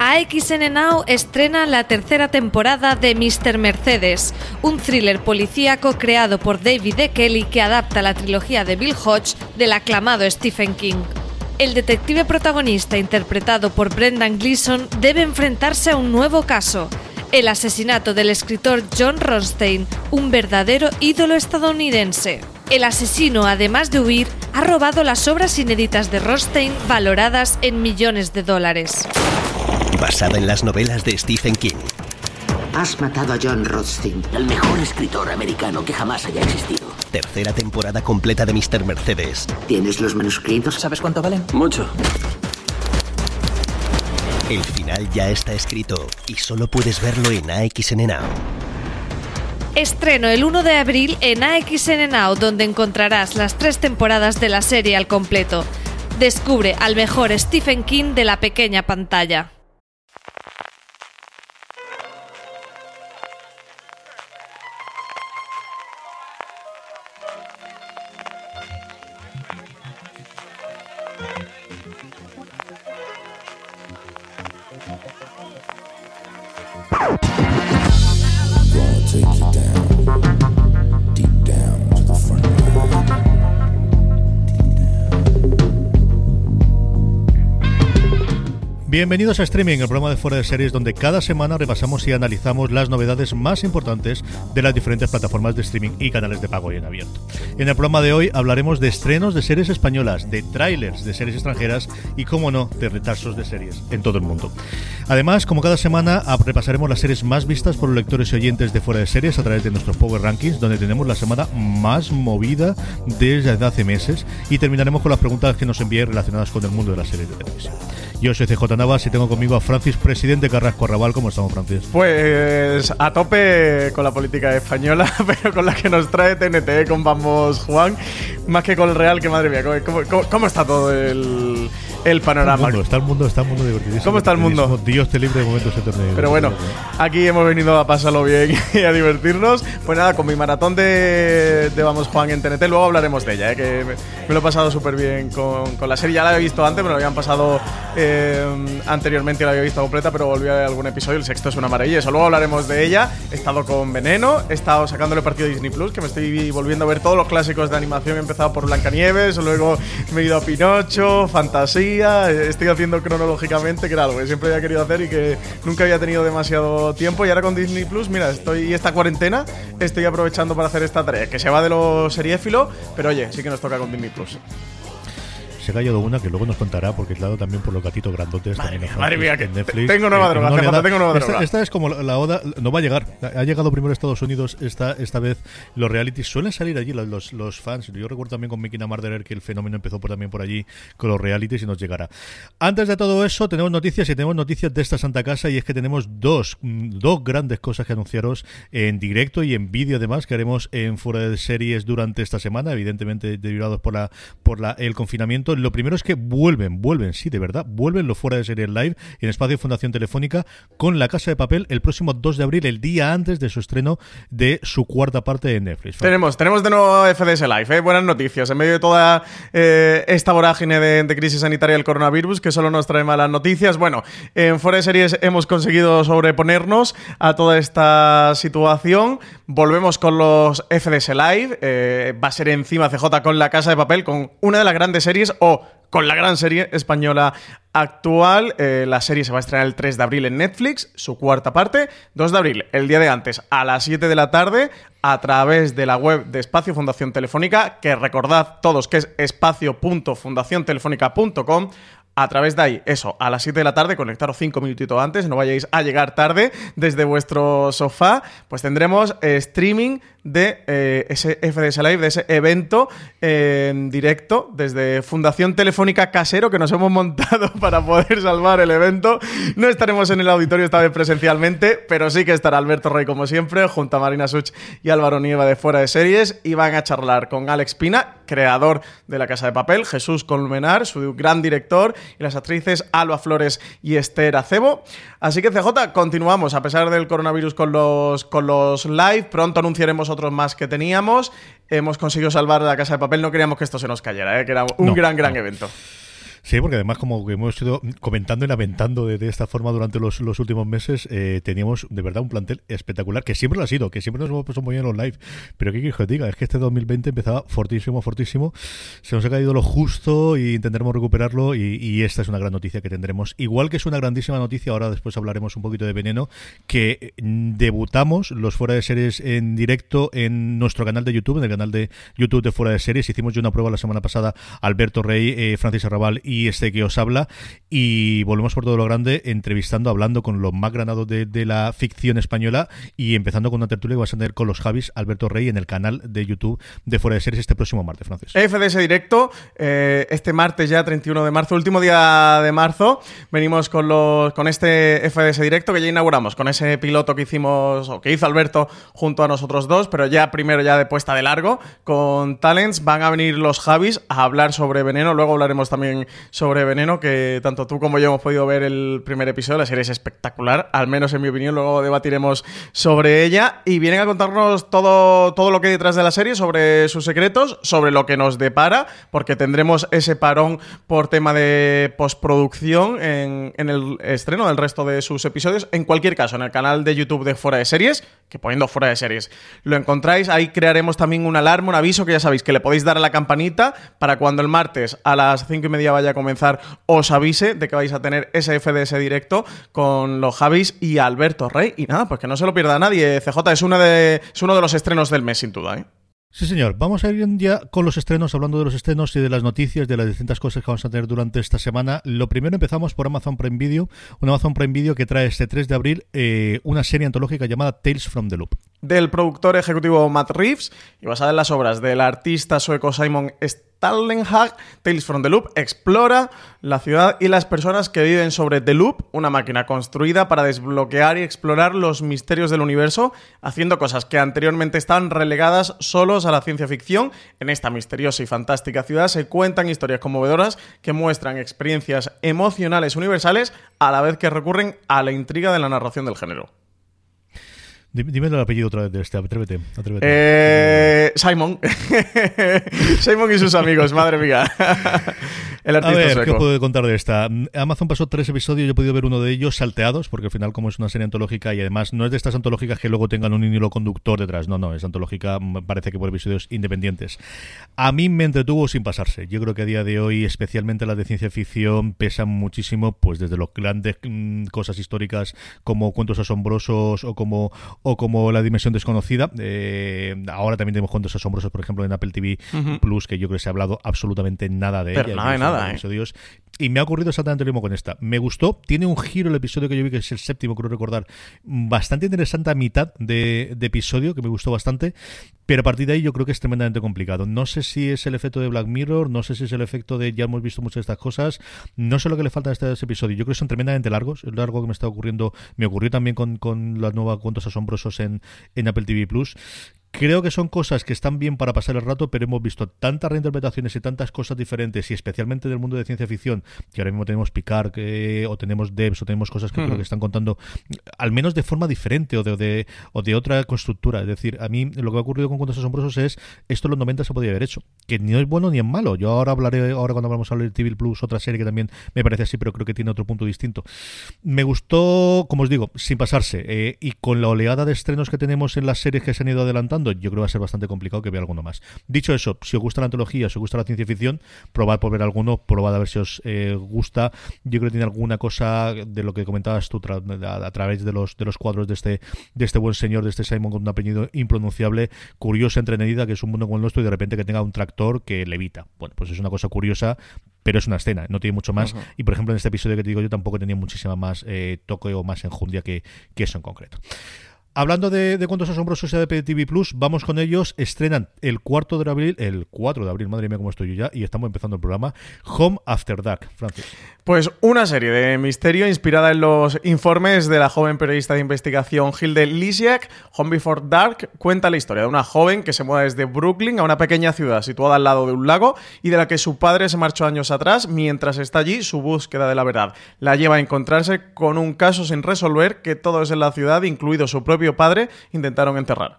AXN Now estrena la tercera temporada de Mr. Mercedes, un thriller policíaco creado por David E. Kelly que adapta la trilogía de Bill Hodge del aclamado Stephen King. El detective protagonista, interpretado por Brendan Gleeson, debe enfrentarse a un nuevo caso, el asesinato del escritor John Ronstein, un verdadero ídolo estadounidense. El asesino, además de huir, ha robado las obras inéditas de Ronstein valoradas en millones de dólares. Basada en las novelas de Stephen King. Has matado a John Rothstein, el mejor escritor americano que jamás haya existido. Tercera temporada completa de Mr. Mercedes. ¿Tienes los manuscritos? ¿Sabes cuánto valen? Mucho. El final ya está escrito y solo puedes verlo en AXN Now. Estreno el 1 de abril en AXN Now, donde encontrarás las tres temporadas de la serie al completo. Descubre al mejor Stephen King de la pequeña pantalla. Bienvenidos a Streaming, el programa de fuera de series donde cada semana repasamos y analizamos las novedades más importantes de las diferentes plataformas de streaming y canales de pago y en abierto. En el programa de hoy hablaremos de estrenos de series españolas, de trailers de series extranjeras y, como no, de retrasos de series en todo el mundo. Además, como cada semana, repasaremos las series más vistas por los lectores y oyentes de fuera de series a través de nuestros Power Rankings, donde tenemos la semana más movida desde hace meses y terminaremos con las preguntas que nos envíen relacionadas con el mundo de las series de televisión. Yo soy CJ Navas y tengo conmigo a Francis, presidente Carrasco Arrabal. ¿Cómo estamos, Francis? Pues a tope con la política española, pero con la que nos trae TNT, con Vamos Juan, más que con el Real, que madre mía, cómo está todo el el panorama. Está el mundo, está el mundo, divertidísimo. ¿Cómo está el mundo? Dios te libre de momentos eternos. Pero bueno, aquí hemos venido a pasarlo bien y a divertirnos. Pues nada, con mi maratón de, Vamos Juan en TNT, luego hablaremos de ella, ¿eh? que me, lo he pasado súper bien con, con, la serie. Ya la había visto antes, me lo habían pasado eh, anteriormente, la había visto completa, pero volví a ver algún episodio. El sexto es una maravilla, eso luego hablaremos de ella. He estado con Veneno, he estado sacándole partido a Disney Plus, que me estoy volviendo a ver todos los clásicos de animación. He empezado por Blancanieves, luego me he ido a Pinocho, Fantasía estoy haciendo cronológicamente, que era algo que siempre había querido hacer y que nunca había tenido demasiado tiempo. Y ahora con Disney Plus, mira, estoy esta cuarentena, estoy aprovechando para hacer esta tarea, que se va de lo seriéfilo, pero oye, sí que nos toca con Disney Plus se ha callado una que luego nos contará, porque claro también por los gatitos grandotes. Madre mía, madre mía, que Netflix, tengo nueva droga, tengo nueva droga. Esta, es como la, oda, no va a llegar. Ha llegado primero a Estados Unidos, esta, esta vez los realities suelen salir allí, los, los fans. Yo recuerdo también con Mickey Marderer que el fenómeno empezó por, también por allí con los realities y nos llegará. Antes de todo eso, tenemos noticias y tenemos noticias de esta Santa Casa y es que tenemos dos, dos grandes cosas que anunciaros en directo y en vídeo además que haremos en fuera de series durante esta semana, evidentemente derivados por la por la, el confinamiento. Lo primero es que vuelven, vuelven, sí, de verdad, vuelven los fuera de serie live en Espacio Fundación Telefónica con La Casa de Papel el próximo 2 de abril, el día antes de su estreno de su cuarta parte de Netflix. Tenemos, tenemos de nuevo FDS Live, ¿eh? buenas noticias. En medio de toda eh, esta vorágine de, crisis sanitaria del coronavirus, que solo nos trae malas noticias, bueno, en Fuera de Series hemos conseguido sobreponernos a toda esta situación. Volvemos con los FDS Live, eh, va a ser encima CJ con La Casa de Papel, con una de las grandes series o con la gran serie española actual. Eh, la serie se va a estrenar el 3 de abril en Netflix, su cuarta parte. 2 de abril, el día de antes, a las 7 de la tarde, a través de la web de Espacio Fundación Telefónica, que recordad todos que es espacio.fundaciontelefónica.com a través de ahí, eso, a las 7 de la tarde, conectaros 5 minutitos antes, no vayáis a llegar tarde desde vuestro sofá, pues tendremos eh, streaming de eh, ese FDS Live, de ese evento en directo desde Fundación Telefónica Casero que nos hemos montado para poder salvar el evento. No estaremos en el auditorio esta vez presencialmente, pero sí que estará Alberto Rey como siempre, junto a Marina Such y Álvaro Nieva de Fuera de Series y van a charlar con Alex Pina, creador de La Casa de Papel, Jesús Colmenar, su gran director, y las actrices Alba Flores y Esther Acebo. Así que CJ, continuamos a pesar del coronavirus con los, con los live. Pronto anunciaremos otros más que teníamos. Hemos conseguido salvar la casa de papel. No queríamos que esto se nos cayera, ¿eh? que era un gran, gran evento. Sí, porque además, como hemos ido comentando y lamentando de, esta forma durante los, últimos meses, eh, teníamos de verdad un plantel espectacular, que siempre lo ha sido, que siempre nos hemos puesto muy bien en los live. Pero qué que diga, es que este 2020 empezaba fortísimo, fortísimo. Se nos ha caído lo justo y intentaremos recuperarlo. Y, y esta es una gran noticia que tendremos. Igual que es una grandísima noticia, ahora después hablaremos un poquito de veneno, que mm, debutamos los fuera de series en directo en nuestro canal de YouTube, en el canal de YouTube de fuera de series. Hicimos yo una prueba la semana pasada, Alberto Rey, eh, Francis Arrabal y este que os habla. Y volvemos por todo lo grande, entrevistando, hablando con los más granados de, de la ficción española y empezando con una tertulia que vas a tener con los Javis, Alberto Rey, en el canal de YouTube de fuera de series este próximo martes, Francis. FDS directo, eh, este martes ya, 31 de marzo, último día de marzo, venimos con los con este FDS directo que ya inauguramos, con ese piloto que hicimos, o que hizo Alberto junto a nosotros dos, pero ya primero ya de puesta de largo, con Talents, van a venir los Javis a hablar sobre Veneno, luego hablaremos también sobre Veneno, que tanto tú como yo hemos podido ver el primer episodio, la serie es espectacular, al menos en mi opinión, luego debatiremos sobre ella, y vienen a contarnos todo, todo lo que hay detrás de la serie, sobre sus secretos, sobre lo que nos depara, porque tendremos ese parón por tema de postproducción en, en el estreno del resto de sus episodios. En cualquier caso, en el canal de YouTube de Fuera de Series, que poniendo Fuera de Series lo encontráis, ahí crearemos también una alarma, un aviso que ya sabéis que le podéis dar a la campanita para cuando el martes a las cinco y media vaya a comenzar os avise de que vais a tener ese FDS directo con los Javis y Alberto Rey. Y nada, pues que no se lo pierda nadie. CJ es, una de, es uno de los estrenos del mes, sin duda. ¿eh? Sí, señor. Vamos a ir ya con los estrenos, hablando de los estrenos y de las noticias, de las distintas cosas que vamos a tener durante esta semana. Lo primero empezamos por Amazon Prime Video, un Amazon Prime Video que trae este 3 de abril eh, una serie antológica llamada Tales from the Loop. Del productor ejecutivo Matt Reeves y basada en las obras del artista sueco Simon Stallenhag, Tales from the Loop explora la ciudad y las personas que viven sobre The Loop, una máquina construida para desbloquear y explorar los misterios del universo, haciendo cosas que anteriormente estaban relegadas solos a la ciencia ficción. En esta misteriosa y fantástica ciudad se cuentan historias conmovedoras que muestran experiencias emocionales universales a la vez que recurren a la intriga de la narración del género. Dime el apellido otra vez de este, atrévete. atrévete. Eh, Simon. Simon y sus amigos, madre mía. El A artista ver, sueco. ¿qué puedo contar de esta? Amazon pasó tres episodios, yo he podido ver uno de ellos salteados, porque al final como es una serie antológica y además no es de estas antológicas que luego tengan un hilo conductor detrás, no, no, es antológica, me parece que por episodios independientes. A mí me entretuvo sin pasarse. Yo creo que a día de hoy, especialmente las de ciencia ficción, pesan muchísimo, pues desde los grandes mm, cosas históricas como cuentos asombrosos o como o como la dimensión desconocida. Eh, ahora también tenemos cuentos asombrosos, por ejemplo, en Apple TV Plus, que yo creo que se ha hablado absolutamente nada de Pero ella. nada de nada, ¿eh? Y me ha ocurrido exactamente lo mismo con esta. Me gustó. Tiene un giro el episodio que yo vi, que es el séptimo, creo recordar. Bastante interesante a mitad de, de episodio, que me gustó bastante. Pero a partir de ahí yo creo que es tremendamente complicado. No sé si es el efecto de Black Mirror, no sé si es el efecto de ya hemos visto muchas de estas cosas. No sé lo que le falta a este, este episodio. Yo creo que son tremendamente largos. Es largo que me está ocurriendo. Me ocurrió también con, con la nueva Cuentos Asombrosos en, en Apple TV Plus. Creo que son cosas que están bien para pasar el rato, pero hemos visto tantas reinterpretaciones y tantas cosas diferentes, y especialmente del mundo de ciencia ficción, que ahora mismo tenemos Picard, que, o tenemos Devs, o tenemos cosas que creo que están contando, al menos de forma diferente o de, de- o de otra constructura. Es decir, a mí lo que ha ocurrido con Cuentos Asombrosos es, esto en los 90 se podía haber hecho, que ni es bueno ni es malo. Yo ahora hablaré, ahora cuando hablamos de TV Plus, otra serie que también me parece así, pero creo que tiene otro punto distinto. Me gustó, como os digo, sin pasarse. eh, y con la oleada de estrenos que tenemos en las series que se han ido adelantando, yo creo que va a ser bastante complicado que vea alguno más. Dicho eso, si os gusta la antología, si os gusta la ciencia ficción, probad por ver alguno, probad a ver si os eh, gusta. Yo creo que tiene alguna cosa de lo que comentabas tú tra- a, a través de los, de los cuadros de este, de este buen señor, de este Simon con un apellido impronunciable, curiosa, entretenida, que es un mundo como el nuestro y de repente que tenga un tractor que levita. Bueno, pues es una cosa curiosa, pero es una escena, no tiene mucho más. Y por ejemplo, en este episodio que te digo yo tampoco tenía muchísima más eh, toque o más enjundia que, que eso en concreto. Hablando de, de cuentos asombrosos de Apple TV Plus, vamos con ellos. Estrenan el cuarto de abril, el 4 de abril, madre mía, cómo estoy yo ya, y estamos empezando el programa. Home After Dark, Francis. Pues una serie de misterio inspirada en los informes de la joven periodista de investigación Hilde Lisiak. Home Before Dark cuenta la historia de una joven que se muda desde Brooklyn a una pequeña ciudad situada al lado de un lago y de la que su padre se marchó años atrás. Mientras está allí, su búsqueda de la verdad la lleva a encontrarse con un caso sin resolver que todos en la ciudad, incluido su propio padre, intentaron enterrar.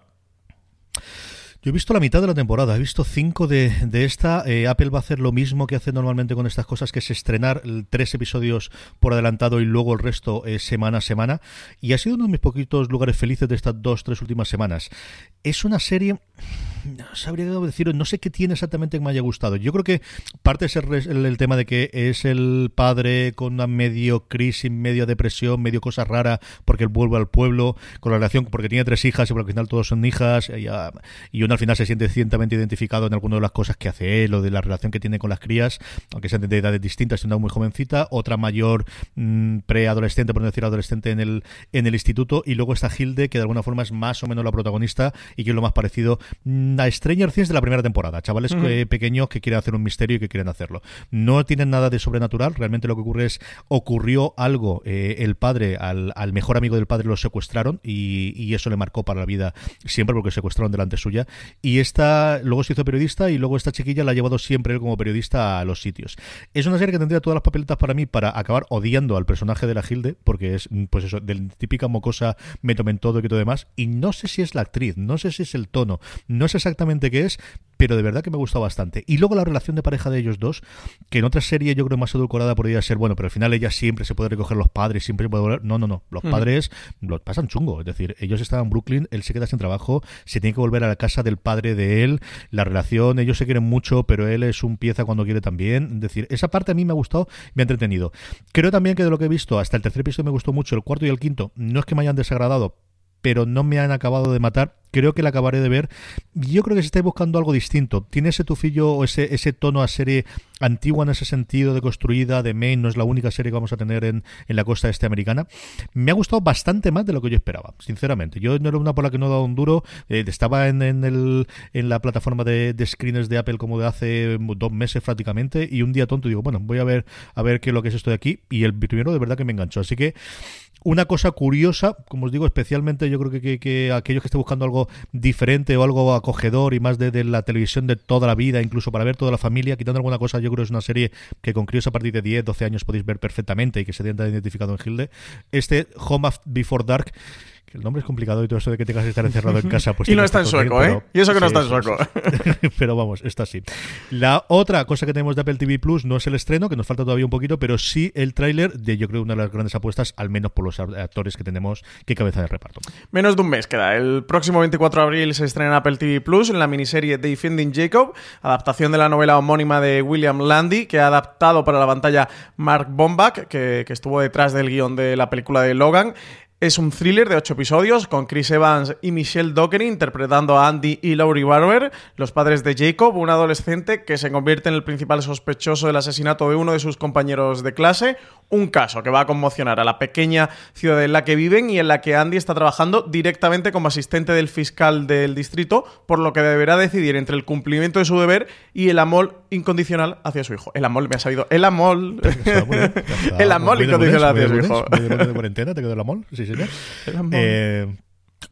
Yo he visto la mitad de la temporada, he visto cinco de, de esta. Eh, Apple va a hacer lo mismo que hace normalmente con estas cosas, que es estrenar tres episodios por adelantado y luego el resto eh, semana a semana. Y ha sido uno de mis poquitos lugares felices de estas dos, tres últimas semanas. Es una serie no sabría decir, no sé qué tiene exactamente que me haya gustado. Yo creo que parte es el, el, tema de que es el padre con una medio crisis, medio depresión, medio cosa rara, porque él vuelve al pueblo, con la relación, porque tiene tres hijas y por al final todos son hijas, y, y, uno al final se siente ciertamente identificado en alguna de las cosas que hace él o de la relación que tiene con las crías, aunque sean de edades distintas, una muy jovencita, otra mayor mm, preadolescente, por no decir adolescente en el, en el instituto, y luego está Hilde, que de alguna forma es más o menos la protagonista y que es lo más parecido a Stranger Things de la primera temporada. Chavales pequeños que quieren hacer un misterio y que quieren hacerlo. No tienen nada de sobrenatural. Realmente lo que ocurre es, ocurrió algo. Eh, el padre, al, mejor amigo del padre lo secuestraron y, eso le marcó para la vida siempre porque secuestraron delante suya. Y esta, luego se hizo periodista y luego esta chiquilla la ha llevado siempre él como periodista a los sitios. Es una serie que tendría todas las papeletas para mí para acabar odiando al personaje de la Gilde, porque es, pues eso, de típica mocosa, me tomen todo y todo demás. Y no sé si es la actriz, no sé si es el tono, no sé exactamente qué es, pero de verdad que me gustó bastante. Y luego la relación de pareja de ellos dos, que en otra serie yo creo más edulcorada podría ser, bueno, pero al final ella siempre se puede recoger los padres, siempre se puede volver. No, no, no. Los mm. padres los pasan chungo. Es decir, ellos estaban en Brooklyn, él se queda sin trabajo, se tiene que volver a la casa del padre de él, la relación, ellos se quieren mucho, pero él es un pieza cuando quiere también. Es decir, esa parte a mí me ha gustado, me ha entretenido. Creo también que de lo que he visto, hasta el tercer episodio me gustó mucho, el cuarto y el quinto, no es que me hayan desagradado, pero no me han acabado de matar. Creo que la acabaré de ver. Yo creo que si estáis buscando algo distinto, tiene ese tufillo o ese, tono a serie antigua en ese sentido de construida, de Maine, no es la única serie que vamos a tener en, la costa este americana. Me ha gustado bastante más de lo que yo esperaba, sinceramente. Yo no era una por la que no he dado un duro. Eh, estaba en, la plataforma de, de, de Apple como de hace dos meses prácticamente y un día tonto digo, bueno, voy a ver a ver qué es lo que es esto de aquí y el primero de verdad que me enganchó. Así que una cosa curiosa, como os digo, especialmente yo creo que, que, aquellos que estén buscando algo diferente o algo acogedor y más de, la televisión de toda la vida, incluso para ver toda la familia, quitando alguna cosa, yo creo que es una serie que con críos a partir de 10, 12 años podéis ver perfectamente y que se tiene identificado en Hilde. Este Home Before Dark el nombre es complicado y todo eso de que tengas que estar encerrado en casa. Pues y no está en sueco, ¿eh? y eso que no está en sueco. pero vamos, está así. La otra cosa que tenemos de Apple TV Plus no es el estreno, que nos falta todavía un poquito, pero sí el tráiler de yo creo una de las grandes apuestas, al menos por los actores que tenemos, que cabeza de reparto. Menos de un mes queda. El próximo 24 de abril se estrena en Apple TV Plus en la miniserie Defending Jacob, adaptación de la novela homónima de William Landy, que ha adaptado para la pantalla Mark Bombach, que, que estuvo detrás del guion de la película de Logan. Es un thriller de ocho episodios con Chris Evans y Michelle Dockery interpretando a Andy y Laurie Barber, los padres de Jacob, un adolescente que se convierte en el principal sospechoso del asesinato de uno de sus compañeros de clase. Un caso que va a conmocionar a la pequeña ciudad en la que viven y en la que Andy está trabajando directamente como asistente del fiscal del distrito, por lo que deberá decidir entre el cumplimiento de su deber y el amor incondicional hacia su hijo. El amor, me ha sabido. El amor. el amor incondicional hacia su hijo. ¿De cuarentena te quedó el amor? Sí, eh,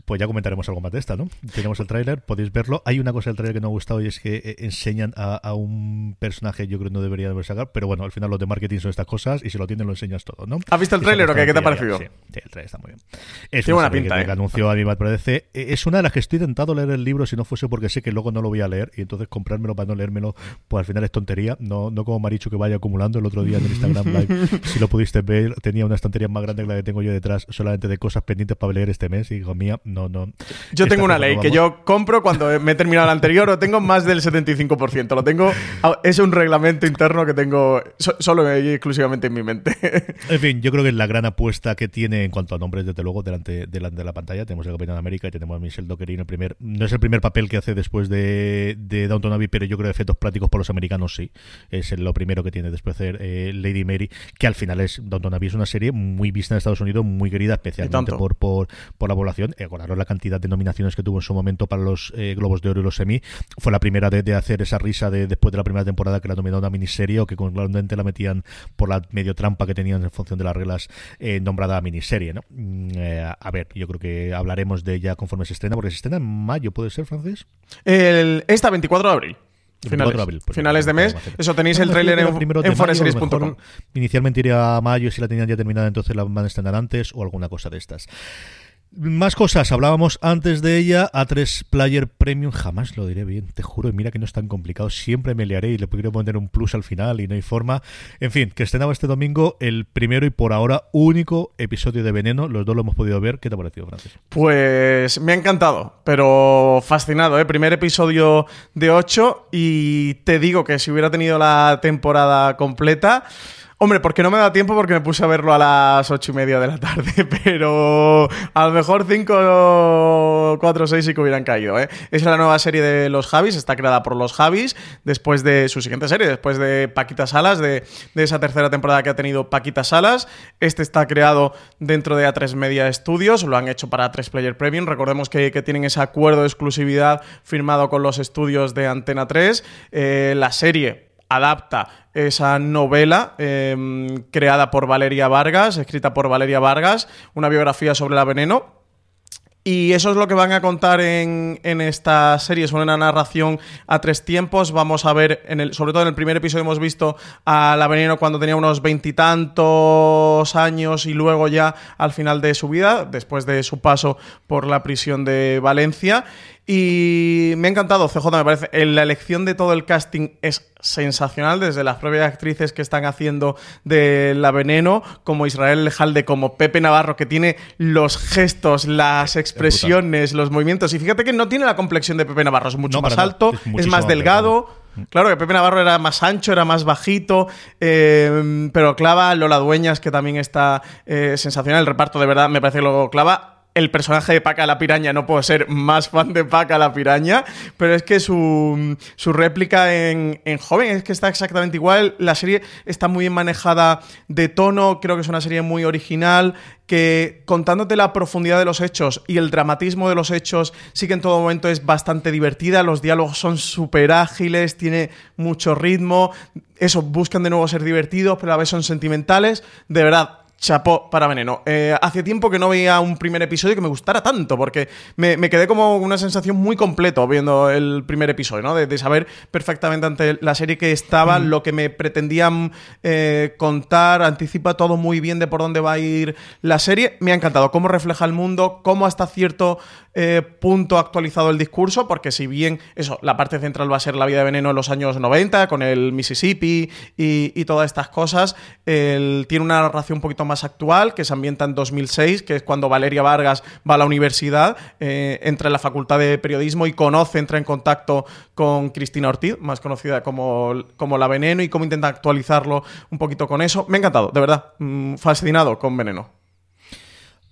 pues ya comentaremos algo más de esta, ¿no? Tenemos el tráiler, podéis verlo. Hay una cosa del tráiler que no me ha gustado y es que eh, enseñan a, un personaje, yo creo que no debería haber sacar, pero bueno, al final los de marketing son estas cosas y si lo tienen lo enseñas todo, ¿no? ¿Has visto el tráiler o qué? ¿Qué te ha parecido? Sí, el tráiler está muy bien. Es Tiene una pinta, que, ¿eh? anunció a mí me parece. Es una de las que estoy tentado leer el libro si no fuese porque sé que luego no lo voy a leer y entonces comprármelo para no leérmelo, pues al final es tontería. No, no como Marichu que vaya acumulando el otro día en el Instagram Live. si lo pudiste ver, tenía una estantería más grande que la que tengo yo detrás solamente de cosas pendientes para leer este mes y digo, mía, no, no. Yo tengo una ley que yo compro cuando me he terminado el anterior o tengo más del 75%. Lo tengo. Es un reglamento interno que tengo solo y exclusivamente en mi mente. En fin, yo creo que es la gran apuesta que tiene en cuanto a nombres, desde luego, delante, delante de la pantalla. Tenemos el Capitán de América y tenemos a Michelle Dockery el primer. No es el primer papel que hace después de, de Downton Abbey, pero yo creo que efectos prácticos por los americanos sí. Es lo primero que tiene después de hacer eh, Lady Mary, que al final es. Downton Abbey es una serie muy vista en Estados Unidos, muy querida, especialmente por, por, por la población. Eh, la cantidad de nominaciones que tuvo en su momento para los eh, Globos de Oro y los Emmy. Fue la primera de, hacer esa risa de, después de la primera temporada que la nominó una miniserie o que claramente la metían por la medio trampa que tenían en función de las reglas eh, nombrada miniserie. ¿no? Mm, eh, a ver, yo creo que hablaremos de ella conforme se estrena, porque se estrena en mayo, ¿puede ser, francés? El, esta 24 de abril. Finales, de, abril, pues finales de mes. Eso tenéis el tráiler en, en foreseries.com. Inicialmente iría a mayo, si la tenían ya terminada, entonces la van a estrenar antes o alguna cosa de estas. Más cosas, hablábamos antes de ella, A3 Player Premium, jamás lo diré bien, te juro, y mira que no es tan complicado, siempre me liaré y le quiero poner un plus al final y no hay forma. En fin, que estrenaba este domingo el primero y por ahora único episodio de Veneno, los dos lo hemos podido ver, ¿qué te ha parecido, Francis? Pues me ha encantado, pero fascinado, ¿eh? Primer episodio de 8 y te digo que si hubiera tenido la temporada completa... Hombre, porque no me da tiempo porque me puse a verlo a las ocho y media de la tarde, pero a lo mejor 5, 4, 6 sí que hubieran caído. ¿eh? Es la nueva serie de los Javis, está creada por los Javis, después de su siguiente serie, después de Paquita Salas, de, esa tercera temporada que ha tenido Paquita Salas. Este está creado dentro de A3 Media Studios, lo han hecho para A3 Player Premium. Recordemos que, que tienen ese acuerdo de exclusividad firmado con los estudios de Antena 3. Eh, la serie adapta esa novela eh, creada por Valeria Vargas, escrita por Valeria Vargas, una biografía sobre la veneno. Y eso es lo que van a contar en, en esta serie. Es una narración a tres tiempos. Vamos a ver, en sobre todo en el primer episodio hemos visto a la veneno cuando tenía unos veintitantos años y luego ya al final de su vida, después de su paso por la prisión de Valencia. Y me ha encantado, CJ, me parece. La elección de todo el casting es sensacional, desde las propias actrices que están haciendo de La Veneno, como Israel Lejalde, como Pepe Navarro, que tiene los gestos, las expresiones, los movimientos. Y fíjate que no tiene la complexión de Pepe Navarro, es mucho No, más alto, es es, muchísimo más más delgado. Claro que Pepe Navarro era más ancho, era más bajito, eh, pero clava Lola Dueñas, que también está eh, sensacional. El reparto de verdad me parece que lo clava el personaje de Paca la Piraña, no puedo ser más fan de Paca la Piraña, pero es que su, su réplica en, en, joven es que está exactamente igual. La serie está muy bien manejada de tono, creo que es una serie muy original, que contándote la profundidad de los hechos y el dramatismo de los hechos, sí que en todo momento es bastante divertida, los diálogos son súper ágiles, tiene mucho ritmo, eso, buscan de nuevo ser divertidos, pero a la vez son sentimentales, de verdad chapó para Veneno. Eh, hace tiempo que no veía un primer episodio que me gustara tanto, porque me, me quedé como una sensación muy completo viendo el primer episodio, ¿no? De, de saber perfectamente ante la serie que estaba, mm. lo que me pretendían eh, contar, anticipa todo muy bien de por dónde va a ir la serie. Me ha encantado cómo refleja el mundo, cómo hasta cierto eh, punto actualizado el discurso, porque si bien eso, la parte central va a ser la vida de Veneno en los años 90, con el Mississippi y, todas estas cosas, tiene una narración un poquito más actual, que se ambienta en 2006, que es cuando Valeria Vargas va a la universidad, eh, entra en la facultad de periodismo y conoce, entra en contacto con Cristina Ortiz, más conocida como, como La Veneno, y cómo intenta actualizarlo un poquito con eso. Me ha encantado, de verdad, mmm, fascinado con Veneno.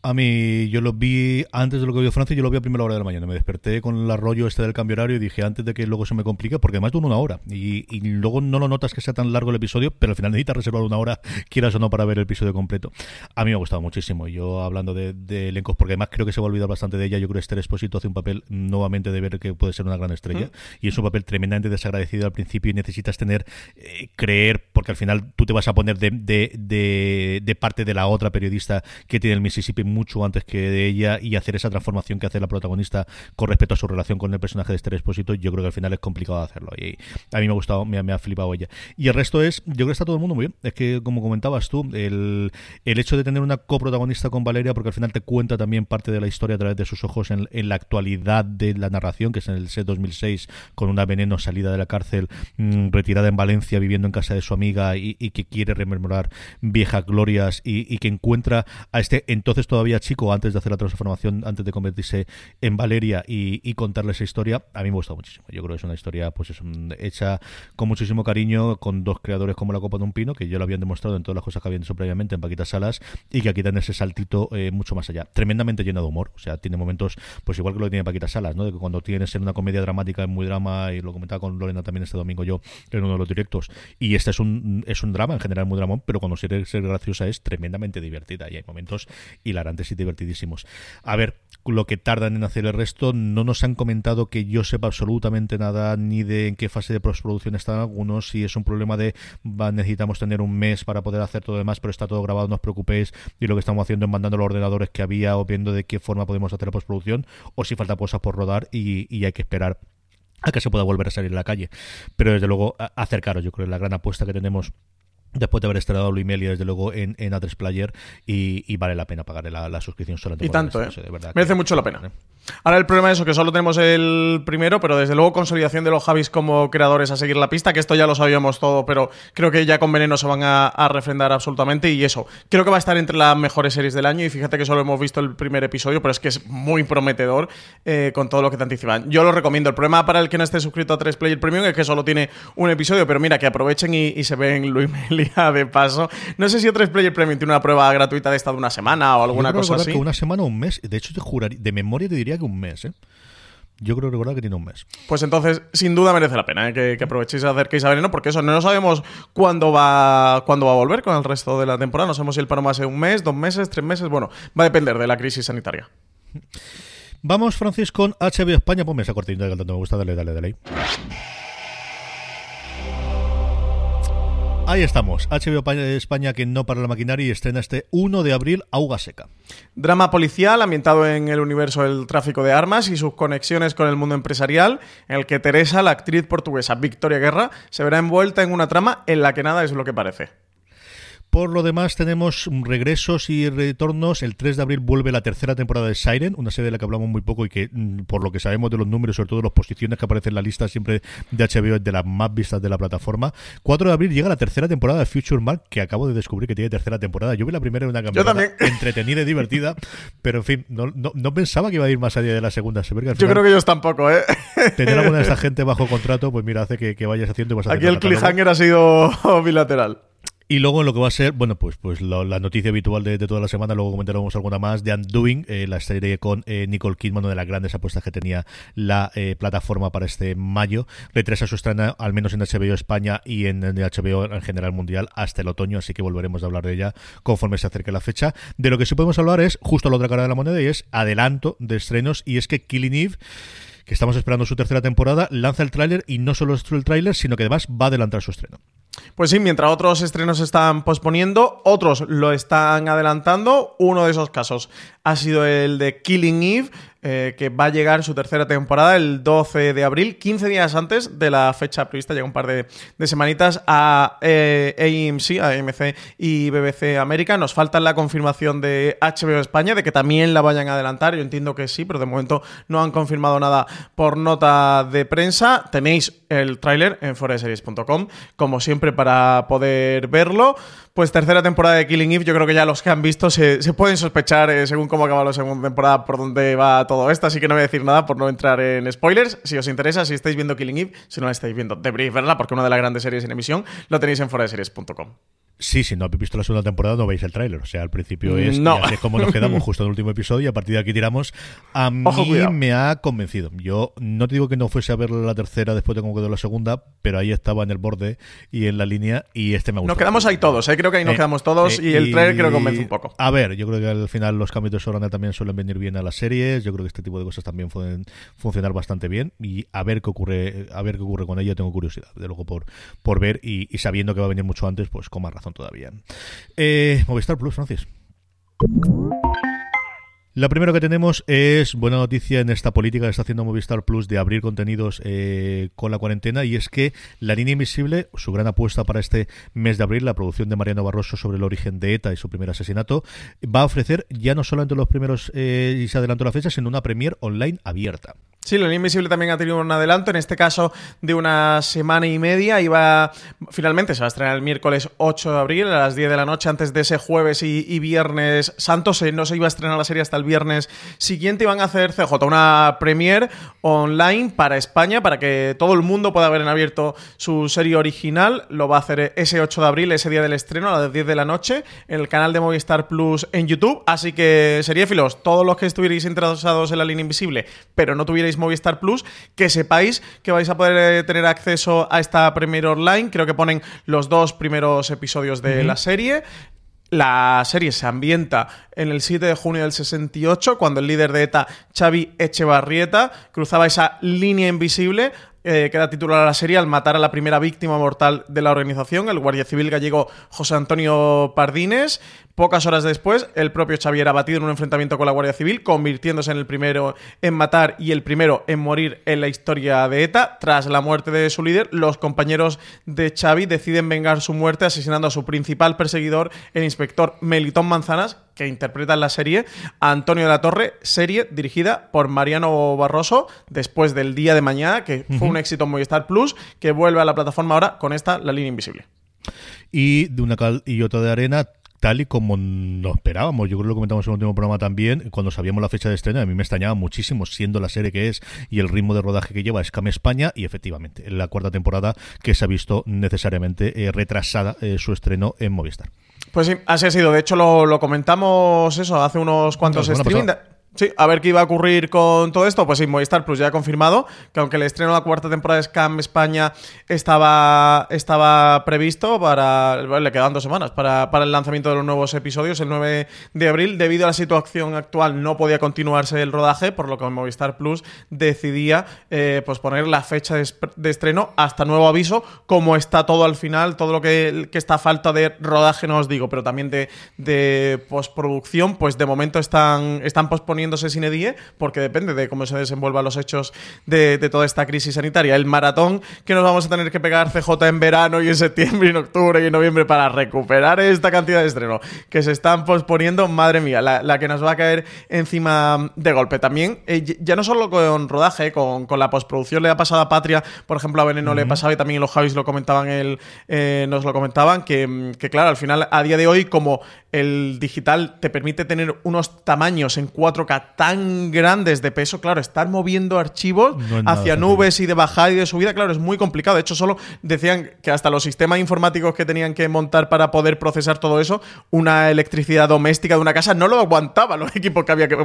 A mí, yo lo vi antes de lo que vio Francia, yo lo vi a primera hora de la mañana. Me desperté con el arroyo este del cambio horario y dije antes de que luego se me complique, porque además dura una hora. Y, y, luego no lo notas que sea tan largo el episodio, pero al final necesitas reservar una hora, quieras o no, para ver el episodio completo. A mí me ha gustado muchísimo. Yo hablando de, de elencos, porque además creo que se va a olvidar bastante de ella. Yo creo que Esther Esposito hace un papel nuevamente de ver que puede ser una gran estrella. ¿Mm? Y es un papel tremendamente desagradecido al principio y necesitas tener, eh, creer, porque al final tú te vas a poner de, de, de, de parte de la otra periodista que tiene el Mississippi mucho antes que de ella y hacer esa transformación que hace la protagonista con respecto a su relación con el personaje de Esther Esposito, yo creo que al final es complicado hacerlo. Y a mí me ha gustado, me, ha flipado ella. Y el resto es, yo creo que está todo el mundo muy bien. Es que, como comentabas tú, el, el hecho de tener una coprotagonista con Valeria, porque al final te cuenta también parte de la historia a través de sus ojos en, la actualidad de la narración, que es en el set 2006, con una veneno salida de la cárcel, mmm, retirada en Valencia, viviendo en casa de su amiga y, y que quiere rememorar viejas glorias y, y que encuentra a este entonces todavía chico antes de hacer la transformación, antes de convertirse en Valeria y, y, contarle esa historia, a mí me gusta muchísimo. Yo creo que es una historia pues es un, hecha con muchísimo cariño, con dos creadores como la Copa de un Pino, que ya lo habían demostrado en todas las cosas que habían hecho previamente en Paquita Salas, y que aquí dan ese saltito eh, mucho más allá. Tremendamente lleno de humor, o sea, tiene momentos, pues igual que lo que tiene Paquita Salas, ¿no? De que cuando tienes en una comedia dramática, es muy drama, y lo comentaba con Lorena también este domingo yo, en uno de los directos, y este es un, es un drama, en general muy dramón, pero cuando quiere ser graciosa es tremendamente divertida, y hay momentos hilarantes y divertidísimos. A ver, lo que tardan en hacer el resto, no nos han comentado que yo sepa absolutamente nada ni de en qué fase de postproducción están algunos, si es un problema de necesitamos tener un mes para poder hacer todo lo demás, pero está todo grabado, no os preocupéis, y lo que estamos haciendo es mandando los ordenadores que había o viendo de qué forma podemos hacer la postproducción, o si falta cosas por rodar y, y hay que esperar a que se pueda volver a salir a la calle. Pero desde luego acercaros, yo creo, la gran apuesta que tenemos después de haber estrenado Luimelia desde luego en, en A3 Player y, y vale la pena pagar la, la suscripción solamente Y tanto, ¿eh? descanso, de verdad Merece que- mucho la pena. Ahora el problema es eso, que solo tenemos el primero, pero desde luego consolidación de los Javis como creadores a seguir la pista, que esto ya lo sabíamos todo, pero creo que ya con Veneno se van a, a refrendar absolutamente y eso, creo que va a estar entre las mejores series del año y fíjate que solo hemos visto el primer episodio, pero es que es muy prometedor eh, con todo lo que te anticipan. Yo lo recomiendo. El problema para el que no esté suscrito a 3 Player Premium es que solo tiene un episodio, pero mira, que aprovechen y, y se ven Luis Melia de paso. No sé si 3 Player Premium tiene una prueba gratuita de esta de una semana o alguna Yo cosa así. que una semana o un mes, de hecho te juraría, de memoria te diría que un mes, ¿eh? Yo creo recordar que tiene un mes. Pues entonces, sin duda merece la pena ¿eh? que, que aprovechéis y acerquéis a Veneno, porque eso, no sabemos cuándo va, cuándo va a volver con el resto de la temporada. No sabemos si el paro va a ser un mes, dos meses, tres meses. Bueno, va a depender de la crisis sanitaria. Vamos, Francis, con HBO España. Ponme esa cortinita que tanto me gusta. Dale, dale, dale. Ahí. Estamos. HBO Pa- España que no para la maquinaria y estrena este 1 de abril Auga Seca. Drama policial ambientado en el universo del tráfico de armas y sus conexiones con el mundo empresarial, en el que Teresa, la actriz portuguesa Victoria Guerra, se verá envuelta en una trama en la que nada es lo que parece. Por lo demás, tenemos regresos y retornos. El 3 de abril vuelve la tercera temporada de Siren, una serie de la que hablamos muy poco y que, mm, por lo que sabemos de los números, sobre todo de las posiciones que aparecen en la lista siempre de HBO, es de las más vistas de la plataforma. 4 de abril llega la tercera temporada de Future Mark, que acabo de descubrir que tiene tercera temporada. Yo vi la primera en una campaña entretenida y divertida, pero en fin, no, no- no pensaba que iba a ir más allá de la segunda. Se ve que al Yo creo que ellos tampoco, ¿eh? tener alguna de esta gente bajo contrato, pues mira, hace que, que vayas haciendo y vas Aquí el cliffhanger ha sido bilateral. Y luego lo que va a ser, bueno, pues pues lo- la noticia habitual de, de toda la semana, luego comentaremos alguna más, de Undoing, eh, la serie con eh, Nicole Kidman, una de las grandes apuestas que tenía la eh, plataforma para este mayo. Retrasa su estrena, al menos en HBO España y en, en HBO en general mundial, hasta el otoño, así que volveremos a hablar de ella conforme se acerque la fecha. De lo que sí podemos hablar es justo a la otra cara de la moneda y es adelanto de estrenos, y es que Killing Eve que estamos esperando su tercera temporada, lanza el tráiler y no solo el tráiler, sino que además va a adelantar su estreno. Pues sí, mientras otros estrenos se están posponiendo, otros lo están adelantando. Uno de esos casos ha sido el de Killing Eve, eh, que va a llegar su tercera temporada el 12 de abril, 15 días antes de la fecha prevista, llega un par de, de semanitas a eh, AMC, AMC y BBC América. Nos falta la confirmación de HBO España de que también la vayan a adelantar. Yo entiendo que sí, pero de momento no han confirmado nada por nota de prensa. Tenéis el tráiler en foreseries.com, como siempre, para poder verlo. Pues tercera temporada de Killing Eve, yo creo que ya los que han visto se, pueden sospechar, eh, según cómo acaba la segunda temporada, por dónde va todo esto, así que no voy a decir nada por no entrar en spoilers. Si os interesa, si estáis viendo Killing Eve, si no la estáis viendo, deberíais verla, porque una de las grandes series en emisión lo tenéis en foreseries.com. Sí, si no habéis visto la segunda temporada, no veis el tráiler. O sea, al principio es, No. es como nos quedamos justo en el último episodio y a partir de aquí tiramos. A Ojo, mí cuidado. me ha convencido. Yo no te digo que no fuese a ver la tercera después de cómo quedó la segunda, pero ahí estaba en el borde y en la línea y este me ha gustado. Nos quedamos ahí todos, ¿eh? creo que ahí nos Eh, quedamos todos eh, y el trailer creo que convence un poco. A ver, yo creo que al final los cambios de showrunner también suelen venir bien a las series. Yo creo que este tipo de cosas también pueden funcionar bastante bien y a ver qué ocurre, a ver qué ocurre con ella. Tengo curiosidad, de luego por por ver y, y sabiendo que va a venir mucho antes, pues con más razón todavía. Eh, Movistar Plus, Francis. Lo primero que tenemos es buena noticia en esta política que está haciendo Movistar Plus de abrir contenidos eh, con la cuarentena y es que La Línea Invisible, su gran apuesta para este mes de abril, la producción de Mariano Barroso sobre el origen de ETA y su primer asesinato, va a ofrecer ya no solo entre los primeros eh, y se adelantó la fecha, sino una premier online abierta. Sí, La Línea Invisible también ha tenido un adelanto, en este caso de una semana y media. Iba, finalmente se va a estrenar el miércoles 8 de abril a las 10 de la noche, antes de ese jueves y, viernes santo. Se, no se iba a estrenar la serie hasta el viernes siguiente. Iban a hacer CJ una premier online para España, para que todo el mundo pueda ver en abierto su serie original. Lo va a hacer ese 8 de abril, ese día del estreno, a las 10 de la noche, en el canal de Movistar Plus en YouTube. Así que, seriéfilos, todos los que estuvierais interesados en La Línea Invisible, pero no tuvierais Movistar Plus, que sepáis que vais a poder eh, tener acceso a esta Premier Online. Creo que ponen los dos primeros episodios de la serie. La serie se ambienta en el 7 de junio del 68, cuando el líder de ETA, Xavi Echevarrieta, cruzaba esa línea invisible eh, queda titular la serie al matar a la primera víctima mortal de la organización, el guardia civil gallego José Antonio Pardines. Pocas horas después, el propio Xavier abatido en un enfrentamiento con la Guardia Civil, convirtiéndose en el primero en matar y el primero en morir en la historia de ETA. Tras la muerte de su líder, los compañeros de Xavi deciden vengar su muerte asesinando a su principal perseguidor, el inspector Melitón Manzanas, que interpreta en la serie a Antonio de la Torre, serie dirigida por Mariano Barroso, después del día de mañana, que fue un éxito en Movistar Plus, que vuelve a la plataforma ahora con esta, La Línea Invisible. Y de una cal y otra de arena, tal y como nos esperábamos. Yo creo que lo comentamos en el último programa también, cuando sabíamos la fecha de estreno, a mí me extrañaba muchísimo, siendo la serie que es y el ritmo de rodaje que lleva Scam España, y efectivamente, en la cuarta temporada que se ha visto necesariamente eh, retrasada eh, su estreno en Movistar. Pues sí, así ha sido. De hecho, lo, lo comentamos eso hace unos cuantos La semana streaming. pasada. Sí, a ver qué iba a ocurrir con todo esto. Pues sí, Movistar Plus ya ha confirmado que aunque el estreno de la cuarta temporada de Scam España estaba, estaba previsto para. bueno, le quedan dos semanas para, para el lanzamiento de los nuevos episodios, el 9 de abril. Debido a la situación actual, no podía continuarse el rodaje, por lo que Movistar Plus decidía eh, posponer la fecha de, estreno hasta nuevo aviso. Como está todo al final, todo lo que, que está a falta de rodaje, no os digo, pero también de, de postproducción, pues de momento están, están posponiéndose sin edie, porque depende de cómo se desenvuelvan los hechos de, de toda esta crisis sanitaria. El maratón que nos vamos a tener que pegar CJ en verano y en septiembre y en octubre y en noviembre para recuperar esta cantidad de estreno que se están posponiendo, madre mía, la, la que nos va a caer encima de golpe. También, eh, ya no solo con rodaje, con, con la postproducción le ha pasado a Patria, por ejemplo, a Veneno le pasaba y también los Javis lo comentaban, el, eh, nos lo comentaban, que, que claro, al final, a día de hoy, como el digital te permite tener unos tamaños en 4K tan grandes de peso, claro, estar moviendo archivos No es nada hacia nubes y de bajada y de subida, claro, es muy complicado. De hecho, solo decían que hasta los sistemas informáticos que tenían que montar para poder procesar todo eso, una electricidad doméstica de una casa no lo aguantaba los equipos que había que,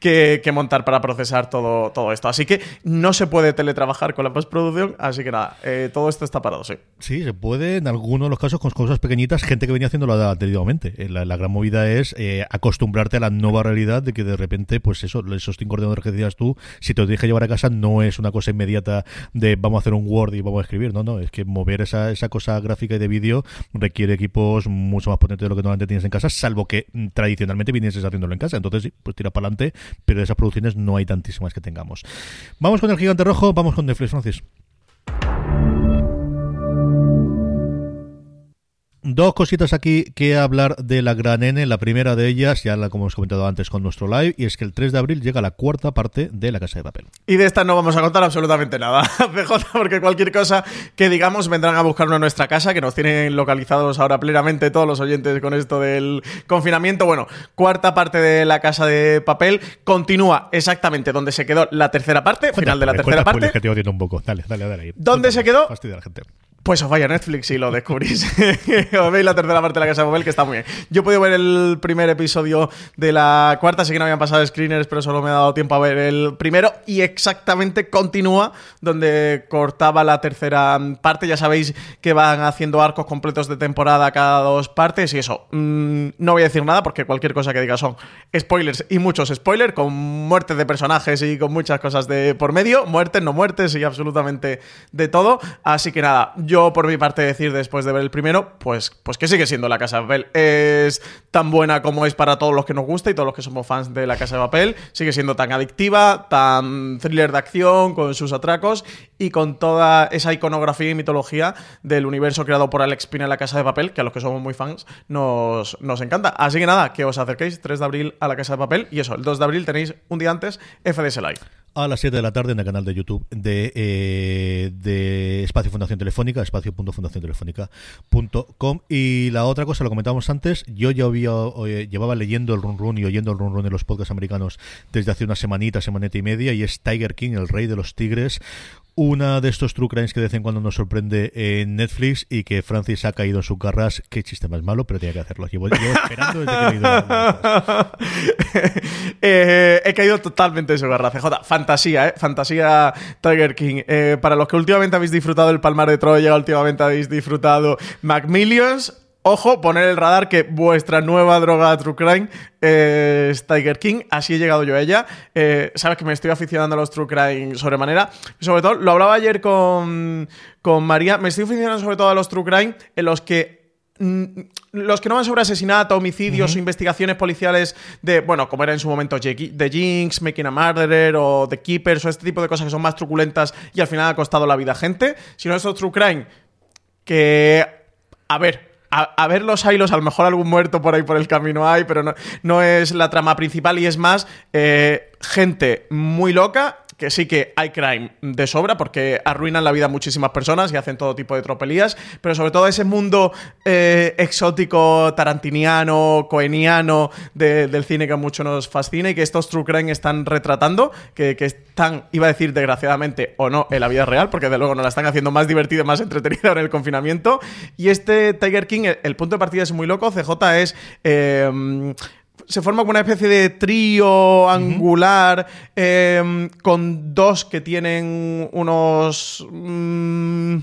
que- que montar para procesar todo, todo esto. Así que no se puede teletrabajar con la postproducción, así que nada, eh, todo esto está parado, sí. Sí, se puede en algunos de los casos con cosas pequeñitas, gente que venía haciéndolo anteriormente. Eh, La, la gran movida es eh, acostumbrarte a la nueva realidad de que de repente, pues eso, esos cinco ordenadores que decías tú, si te lo tienes que llevar a casa, no es una cosa inmediata de vamos a hacer un Word y vamos a escribir. No, no, es que mover esa, esa cosa gráfica y de vídeo requiere equipos mucho más potentes de lo que normalmente tienes en casa, salvo que mm, tradicionalmente vinieses haciéndolo en casa. Entonces, sí, pues tira para adelante, pero de esas producciones no hay tantísimas que tengamos. Vamos con el gigante rojo, vamos con Netflix, Francis. Dos cositas aquí que hablar de la gran N. La primera de ellas, ya la como hemos comentado antes con nuestro live, y es que el 3 de abril llega la cuarta parte de La Casa de Papel. Y de esta no vamos a contar absolutamente nada, CJ, porque cualquier cosa que digamos vendrán a buscarnos a nuestra casa, que nos tienen localizados ahora plenamente todos los oyentes con esto del confinamiento. Bueno, cuarta parte de la casa de papel continúa exactamente donde se quedó la tercera parte, final de la tercera parte. que te odio un poco. Dale, dale, dale. ¿Dónde se quedó? Fastidia a la gente. Pues os vaya a Netflix y lo descubrís. os veis la tercera parte de la Casa de Papel, que está muy bien. Yo he podido ver el primer episodio de la cuarta, sé que no habían pasado screeners, pero solo me ha dado tiempo a ver el primero. Y exactamente continúa donde cortaba la tercera parte. Ya sabéis que van haciendo arcos completos de temporada cada dos partes. Y eso, mm, no voy a decir nada porque cualquier cosa que diga son spoilers y muchos spoilers, con muertes de personajes y con muchas cosas de por medio. Muertes, no muertes y absolutamente de todo. Así que nada, yo por mi parte decir después de ver el primero, pues, pues que sigue siendo La Casa de Papel. Es tan buena como es para todos los que nos gusta y todos los que somos fans de La Casa de Papel. Sigue siendo tan adictiva, tan thriller de acción, con sus atracos y con toda esa iconografía y mitología del universo creado por Alex Pina en La Casa de Papel, que a los que somos muy fans nos, nos encanta. Así que nada, que os acerquéis 3 de abril a La Casa de Papel y eso, el 2 de abril tenéis un día antes FDS Live. A las 7 de la tarde en el canal de YouTube de, eh, de Espacio Fundación Telefónica, espacio.fundaciontelefónica.com. Y la otra cosa, lo comentábamos antes, yo ya había, eh, llevaba leyendo el run run y oyendo el run run de los podcasts americanos desde hace una semanita, semanita y media, y es Tiger King, el rey de los tigres. Una de estos true crimes que de vez en cuando nos sorprende en Netflix y que Francis ha caído en sus garras. Qué chiste más malo, pero tenía que hacerlo. Llevo, llevo esperando desde que he la- Eh, he caído totalmente en su garra, CJ. Fantasía, ¿eh? Fantasía Tiger King. Eh, para los que últimamente habéis disfrutado el Palmar de Troya, últimamente habéis disfrutado Macmillions. ojo, poner el radar que vuestra nueva droga True Crime es Tiger King. Así he llegado yo a ella. Eh, Sabes que me estoy aficionando a los True Crime sobremanera. Sobre todo, lo hablaba ayer con, con María. Me estoy aficionando sobre todo a los True Crime en los que los que no van sobre asesinato, homicidios o investigaciones policiales de, bueno, como era en su momento The Jinx, Making a Murderer o The Keepers o este tipo de cosas que son más truculentas y al final ha costado la vida a gente, sino estos True Crime que, a ver, a, a ver los hilos, a lo mejor algún muerto por ahí por el camino hay, pero no, no es la trama principal y es más eh, gente muy loca. Que sí que hay crime de sobra porque arruinan la vida a muchísimas personas y hacen todo tipo de tropelías, pero sobre todo ese mundo eh, exótico, tarantiniano, coeniano de- del cine que mucho nos fascina y que estos True Crime están retratando, que, que están, iba a decir desgraciadamente o no, en la vida real, porque de luego nos la están haciendo más divertida y más entretenida en el confinamiento. Y este Tiger King, el, el punto de partida es muy loco, CJ es... eh, se forma como una especie de trío angular eh, con dos que tienen unos mm,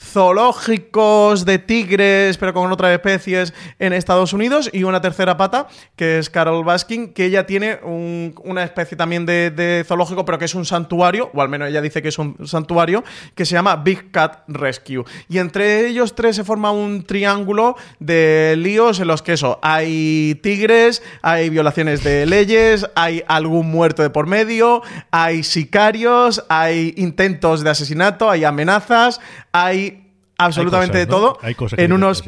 zoológicos de tigres, pero con otras especies en Estados Unidos, y una tercera pata, que es Carol Baskin, que ella tiene un- una especie también de, de zoológico, pero que es un santuario, o al menos ella dice que es un santuario, que se llama Big Cat Rescue. Y entre ellos tres se forma un triángulo de líos en los que eso, hay tigres, hay violaciones de leyes, hay algún muerto de por medio, hay sicarios, hay intentos de asesinato, hay amenazas, hay absolutamente de todo. Hay cosas que en unos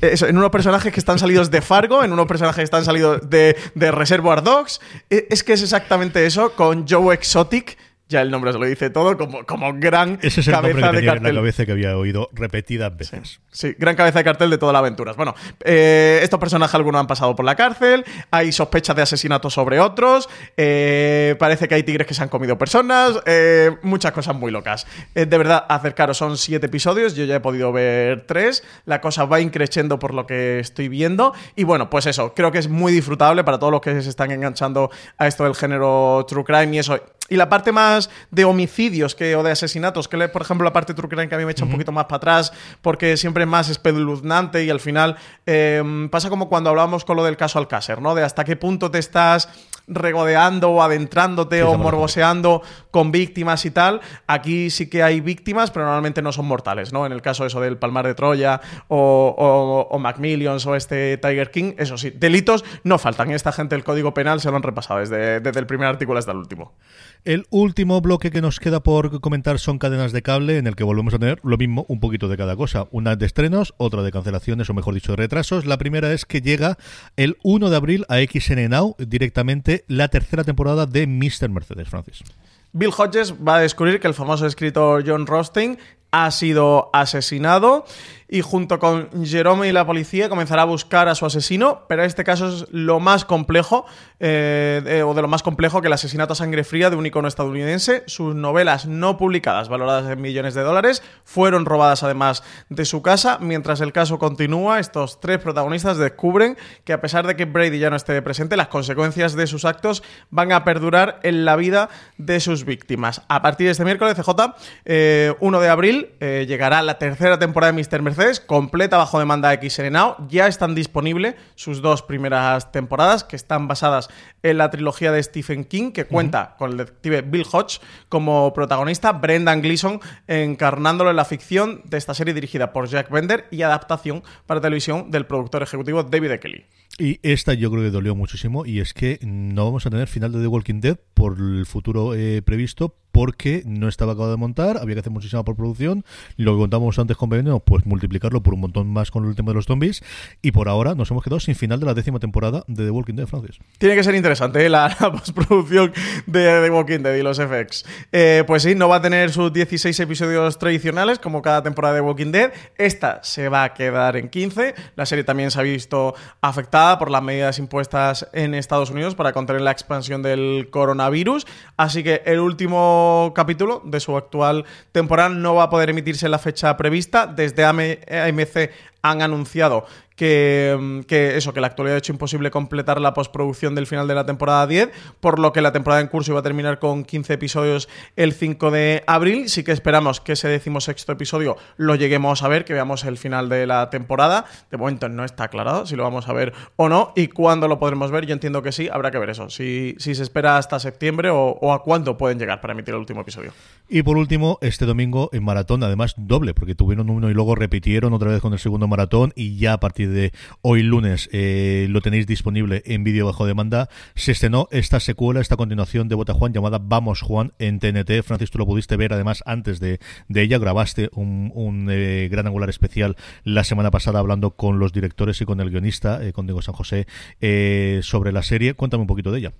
eso, en unos personajes que están salidos de Fargo, en unos personajes que están salidos de, de Reservoir Dogs. E- Es que es exactamente eso, con Joe Exotic. Ya el nombre se lo dice todo, como, como gran Ese es el nombre cabeza que de tenía en la cartel. cabeza que había oído repetidas veces. Sí, gran cabeza de cartel de todas las aventuras. Bueno, eh, estos personajes algunos han pasado por la cárcel, hay sospechas de asesinato sobre otros, eh, parece que hay tigres que se han comido personas, eh, muchas cosas muy locas. De verdad, acercaros, son siete episodios, yo ya he podido ver tres, la cosa va increciendo por lo que estoy viendo, y bueno, pues eso, creo que es muy disfrutable para todos los que se están enganchando a esto del género True Crime y eso. Y la parte más de homicidios que, o de asesinatos, que le- por ejemplo la parte True Crime que a mí me echa un poquito más para atrás, porque siempre es más espeluznante y al final eh, pasa como cuando hablábamos con lo del caso Alcácer, ¿no? De hasta qué punto te estás regodeando o adentrándote Sí, o morboseando con víctimas y tal. Aquí sí que hay víctimas, pero normalmente no son mortales, ¿no? En el caso eso del Palmar de Troya o, o, o Macmillions o este Tiger King, eso sí, delitos no faltan. Esta gente el Código Penal se lo han repasado desde, desde el primer artículo hasta el último. El último bloque que nos queda por comentar son cadenas de cable, en el que volvemos a tener lo mismo, un poquito de cada cosa. Una de estrenos, otra de cancelaciones, o mejor dicho, de retrasos. La primera es que llega el 1 de abril a XN Now directamente la tercera temporada de Mr. Mercedes, Francis. Bill Hodges va a descubrir que el famoso escritor John Rothstein ha sido asesinado y junto con Jerome y la policía comenzará a buscar a su asesino, pero este caso es lo más complejo, eh, o de lo más complejo que el asesinato a sangre fría de un icono estadounidense. Sus novelas no publicadas, valoradas en millones de dólares, fueron robadas además de su casa. Mientras el caso continúa, estos tres protagonistas descubren que a pesar de que Brady ya no esté presente, las consecuencias de sus actos van a perdurar en la vida de sus víctimas. A partir de este miércoles, CJ, eh, 1 de abril, eh, llegará la tercera temporada de Mr. Mercedes, completa bajo demanda XN Now. Ya están disponibles sus dos primeras temporadas, que están basadas en la trilogía de Stephen King, que cuenta con el detective Bill Hodge como protagonista, Brendan Gleeson encarnándolo en la ficción de esta serie dirigida por Jack Bender y adaptación para televisión del productor ejecutivo David E. Kelly. Y esta yo creo que dolió muchísimo y es que no vamos a tener final de The Walking Dead por el futuro eh, previsto porque no estaba acabado de montar, había que hacer muchísima por producción, lo que contábamos antes con Veneno, pues multiplicarlo por un montón más con el tema de los zombies y por ahora nos hemos quedado sin final de la décima temporada de The Walking Dead, Francis. Tiene que ser interesante ¿eh? la, la postproducción de The Walking Dead y los FX. Eh, pues sí, no va a tener sus 16 episodios tradicionales como cada temporada de The Walking Dead. Esta se va a quedar en 15. La serie también se ha visto afectada por las medidas impuestas en Estados Unidos para contener la expansión del coronavirus. Así que el último capítulo de su actual temporada no va a poder emitirse en la fecha prevista. Desde AM AMC han anunciado que, mm, que, eso, que la actualidad ha hecho imposible completar la postproducción del final de la temporada 10, por lo que la temporada en curso iba a terminar con 15 episodios el 5 de abril. Sí que esperamos que ese decimosexto episodio lo lleguemos a ver, que veamos el final de la temporada. De momento no está aclarado si lo vamos a ver o no y cuándo lo podremos ver. Yo entiendo que sí, habrá que ver eso. Si, si se espera hasta septiembre o, o a cuándo pueden llegar para emitir el último episodio. Y por último, este domingo en maratón, además doble, porque tuvieron uno y luego repitieron otra vez con el segundo maratón y ya a partir de hoy lunes eh, lo tenéis disponible en vídeo bajo demanda. Se estrenó esta secuela, esta continuación de Bota Juan llamada Vamos Juan en TNT. Francis, tú lo pudiste ver además antes de, de ella. Grabaste un, eh, gran angular especial la semana pasada hablando con los directores y con el guionista, eh, con Diego San José, sobre la serie. Cuéntame un poquito de ella.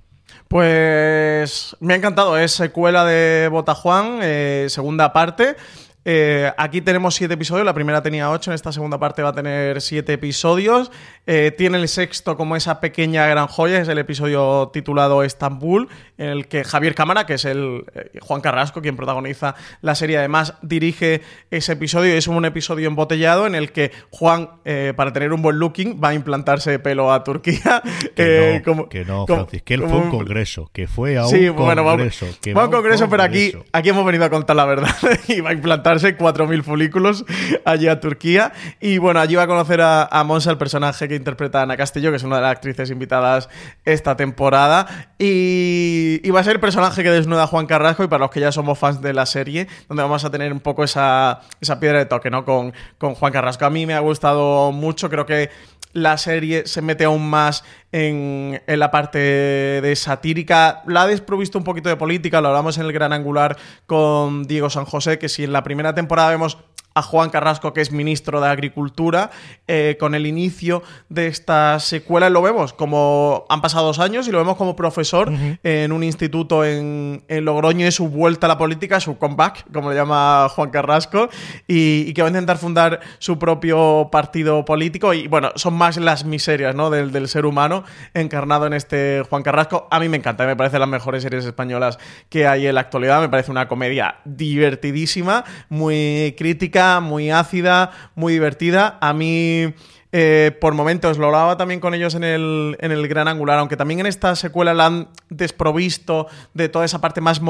Pues me ha encantado, es secuela de Bota Juan, segunda parte. Eh, aquí tenemos siete episodios, la primera tenía ocho, en esta segunda parte va a tener siete episodios. Eh, tiene el sexto como esa pequeña gran joya, es el episodio titulado Estambul, en el que Javier Cámara, que es el eh, Juan Carrasco, quien protagoniza la serie, además dirige ese episodio. Es un episodio embotellado en el que Juan, para tener un buen looking, va a implantarse pelo a Turquía. Que no, como, que no Francis, que él fue un congreso, que fue a un sí, bueno, congreso. Fue a un congreso, pero aquí, aquí hemos venido a contar la verdad y va a implantar 4.000 folículos allí a Turquía. Y bueno, allí va a conocer a, Monsa, el personaje que interpreta Ana Castillo, que es una de las actrices invitadas esta temporada. Y, va a ser el personaje que desnuda a Juan Carrasco. Y para los que ya somos fans de la serie, donde vamos a tener un poco esa, esa piedra de toque, ¿no? Con, con Juan Carrasco. A mí me ha gustado mucho, creo que la serie se mete aún más en, en, la parte de satírica. La ha desprovisto un poquito de política, lo hablamos en el gran angular con Diego San José, que si en la primera temporada vemos a Juan Carrasco, que es ministro de Agricultura, eh, con el inicio de esta secuela. Lo vemos como han pasado dos años y lo vemos como profesor en un instituto en, Logroño y su vuelta a la política, su comeback, como le llama Juan Carrasco, y, que va a intentar fundar su propio partido político. Y bueno, son más las miserias ¿no? del, del ser humano encarnado en este Juan Carrasco. A mí me encanta, me parece las mejores series españolas que hay en la actualidad. Me parece una comedia divertidísima, muy crítica muy ácida, muy divertida. A mí eh, por momentos lo hablaba también con ellos en el, en el Gran Angular, aunque también en esta secuela la han desprovisto de toda esa parte más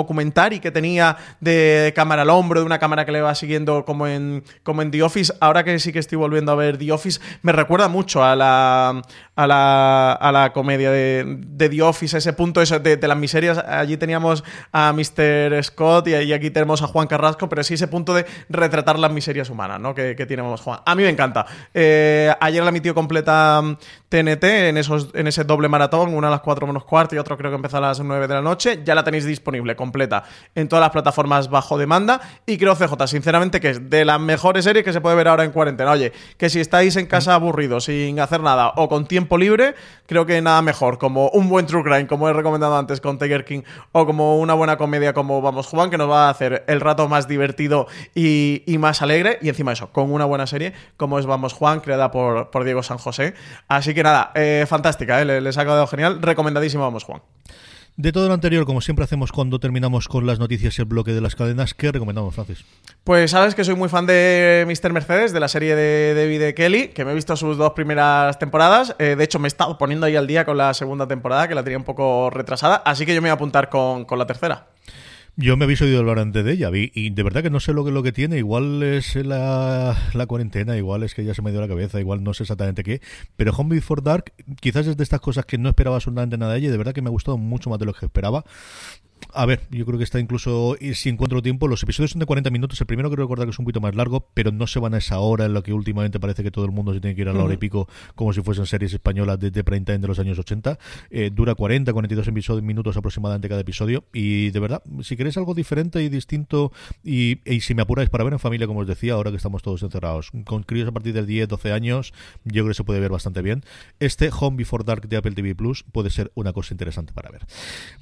y que tenía de cámara al hombro, de una cámara que le va siguiendo como en, como en The Office. Ahora que sí que estoy volviendo a ver The Office, me recuerda mucho a la, a la, a la comedia de, de The Office, ese punto de, de, las miserias. Allí teníamos a Mr. Scott y, aquí tenemos a Juan Carrasco, pero sí ese punto de retratar las miserias humanas ¿no? que, que tenemos Juan. A mí me encanta. Eh, ayer la emitió completa TNT mm, en, esos, en ese doble maratón, una a las 4 menos cuarto y otro creo que empezó a las 9 de la noche. Ya la tenéis disponible completa en todas las plataformas bajo demanda. Y creo, CJ, sinceramente, que es de las mejores series que se puede ver ahora en cuarentena. Oye, que si estáis en casa aburridos, sin hacer nada o con tiempo libre, creo que nada mejor. Como un buen True Crime, como he recomendado antes con Tiger King, o como una buena comedia como Vamos Juan, que nos va a hacer el rato más divertido y, más alegre. Y encima eso, con una buena serie como es Vamos Juan, creada por por, Diego San José. Así que nada, eh, fantástica, eh, les, ha quedado genial. Recomendadísimo, vamos, Juan. De todo lo anterior, como siempre hacemos cuando terminamos con las noticias y el bloque de las cadenas, ¿qué recomendamos, Francis? Pues sabes que soy muy fan de Mr. Mercedes, de la serie de David Kelly, que me he visto sus dos primeras temporadas. Eh, de hecho, me he estado poniendo ahí al día con la segunda temporada, que la tenía un poco retrasada, así que yo me voy a apuntar con, con la tercera. Yo me habéis oído hablar antes de ella y de verdad que no sé lo que, lo que tiene. Igual es la, la cuarentena, igual es que ya se me dio la cabeza, igual no sé exactamente qué. Pero Home Before Dark quizás es de estas cosas que no esperaba absolutamente nada de ella y de verdad que me ha gustado mucho más de lo que esperaba. A ver, yo creo que está incluso, si encuentro tiempo, los episodios son de 40 minutos. El primero quiero recordar que es un poquito más largo, pero no se van a esa hora en la que últimamente parece que todo el mundo se tiene que ir a la hora y pico, como si fuesen series españolas de, de prime time de los años 80. Eh, dura 40, 42 episodios, minutos aproximadamente cada episodio. Y de verdad, si queréis algo diferente y distinto, y, si me apuráis para ver en familia, como os decía, ahora que estamos todos encerrados, con críos a partir de 10, 12 años, yo creo que se puede ver bastante bien. Este Home Before Dark de Apple TV Plus puede ser una cosa interesante para ver.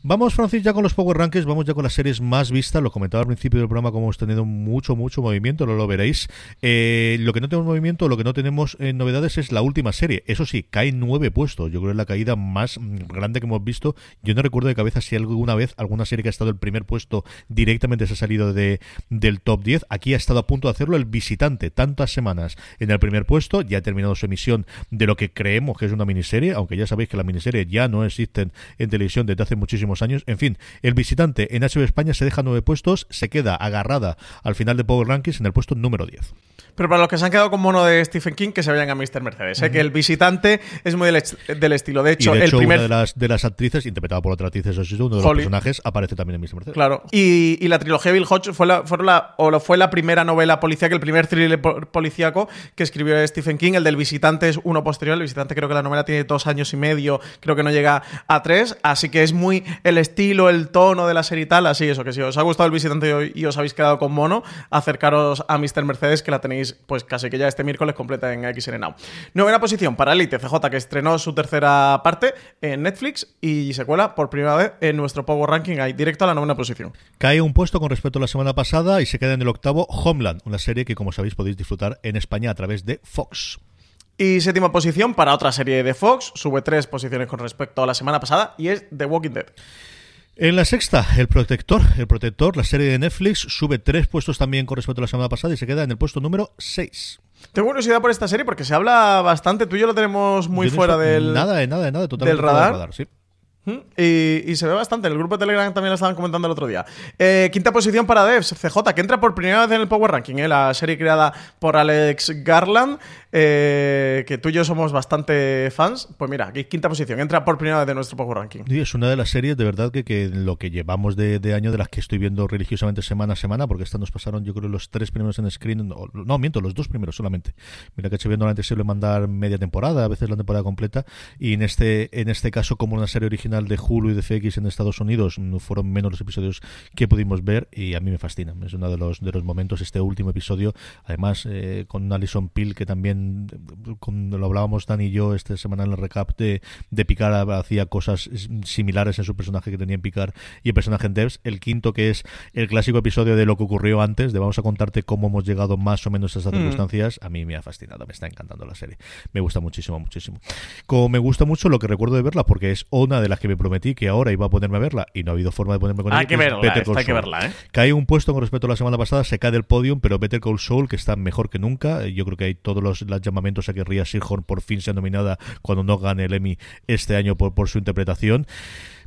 Vamos, Francis, ya con los Power Power vamos ya con las series más vistas. Lo comentaba al principio del programa como hemos tenido mucho, mucho movimiento, no lo veréis. Eh, lo que no tenemos movimiento, lo que no tenemos en novedades es la última serie. Eso sí, cae nueve puestos. Yo creo que es la caída más grande que hemos visto. Yo no recuerdo de cabeza si alguna vez alguna serie que ha estado el primer puesto directamente se ha salido de, del top 10. Aquí ha estado a punto de hacerlo el visitante. Tantas semanas en el primer puesto. Ya ha terminado su emisión de lo que creemos que es una miniserie, aunque ya sabéis que las miniseries ya no existen en televisión desde hace muchísimos años. En fin, el visitante en HBO España se deja nueve puestos, se queda agarrada al final de Power Rankings en el puesto número 10. Pero para los que se han quedado con mono de Stephen King, que se vayan a Mr. Mercedes. Sé que el visitante es muy del, del estilo. De hecho, y de hecho el primer. una de las, de las actrices, interpretada por otra actriz, eso sí, uno de los Holly. personajes, aparece también en Mr. Mercedes. Claro. Y, y la trilogía Bill Hodge fue la, fueron la, o fue la primera novela policíaca, el primer thriller po- policíaco que escribió Stephen King. El del visitante es uno posterior. El visitante creo que la novela tiene dos años y medio, creo que no llega a tres. Así que es muy el estilo, el tono de la serie y tal. Así eso, que si os ha gustado el visitante y os habéis quedado con mono, acercaros a Mr. Mercedes, que la tenéis pues casi que ya este miércoles completa en XN Now. Novena posición para Elite CJ, que estrenó su tercera parte en Netflix y se cuela por primera vez en nuestro Power Ranking ahí, directo a la novena posición. Cae un puesto con respecto a la semana pasada y se queda en el octavo Homeland, una serie que, como sabéis, podéis disfrutar en España a través de Fox. Y séptima posición para otra serie de Fox, sube tres posiciones con respecto a la semana pasada y es The Walking Dead. En la sexta, El Protector. El Protector, la serie de Netflix, sube tres puestos también con respecto a la semana pasada y se queda en el puesto número 6. Tengo curiosidad por esta serie porque se habla bastante, tú y yo lo tenemos muy fuera del... Nada, de nada, de nada, totalmente del fuera radar. sí. Y, y se ve bastante. En el grupo de Telegram también lo estaban comentando el otro día. Eh, quinta posición para Devs, CJ, que entra por primera vez en el Power Ranking. ¿eh? La serie creada por Alex Garland, eh, que tú y yo somos bastante fans. Pues mira, aquí quinta posición. Entra por primera vez en nuestro Power Ranking. Sí, es una de las series de verdad que, que lo que llevamos de, de año, de las que estoy viendo religiosamente semana a semana, porque esta nos pasaron yo creo los tres primeros en screen, no, miento, los dos primeros solamente. Mira que HBO normalmente suele mandar media temporada, a veces la temporada completa, y en este, en este caso como una serie original de Hulu y de FX en Estados Unidos, fueron menos los episodios que pudimos ver y a mí me fascina. Es uno de los, de los momentos, este último episodio, además eh, con Alison Peel, que también, con- lo hablábamos Dan y yo esta semana en el recap de, de Picard, hacía cosas similares en su personaje que tenía en Picard y el personaje en Devs. El quinto, que es el clásico episodio de lo que ocurrió antes, de vamos a contarte cómo hemos llegado más o menos a esas circunstancias, a mí me ha fascinado, me está encantando la serie. Me gusta muchísimo, muchísimo. Como me gusta mucho lo que recuerdo de verla, porque es una de las que me prometí que ahora iba a ponerme a verla y no ha habido forma de ponerme con Hay ella, que es verla, Better esta Call hay que verla, ¿eh? Cae un puesto con respecto a la semana pasada, se cae del podium, pero Better Call Saul, que está mejor que nunca. Yo creo que hay todos los, los llamamientos a que Ria Seahorn por fin sea nominada cuando no gane el Emmy este año por, por su interpretación.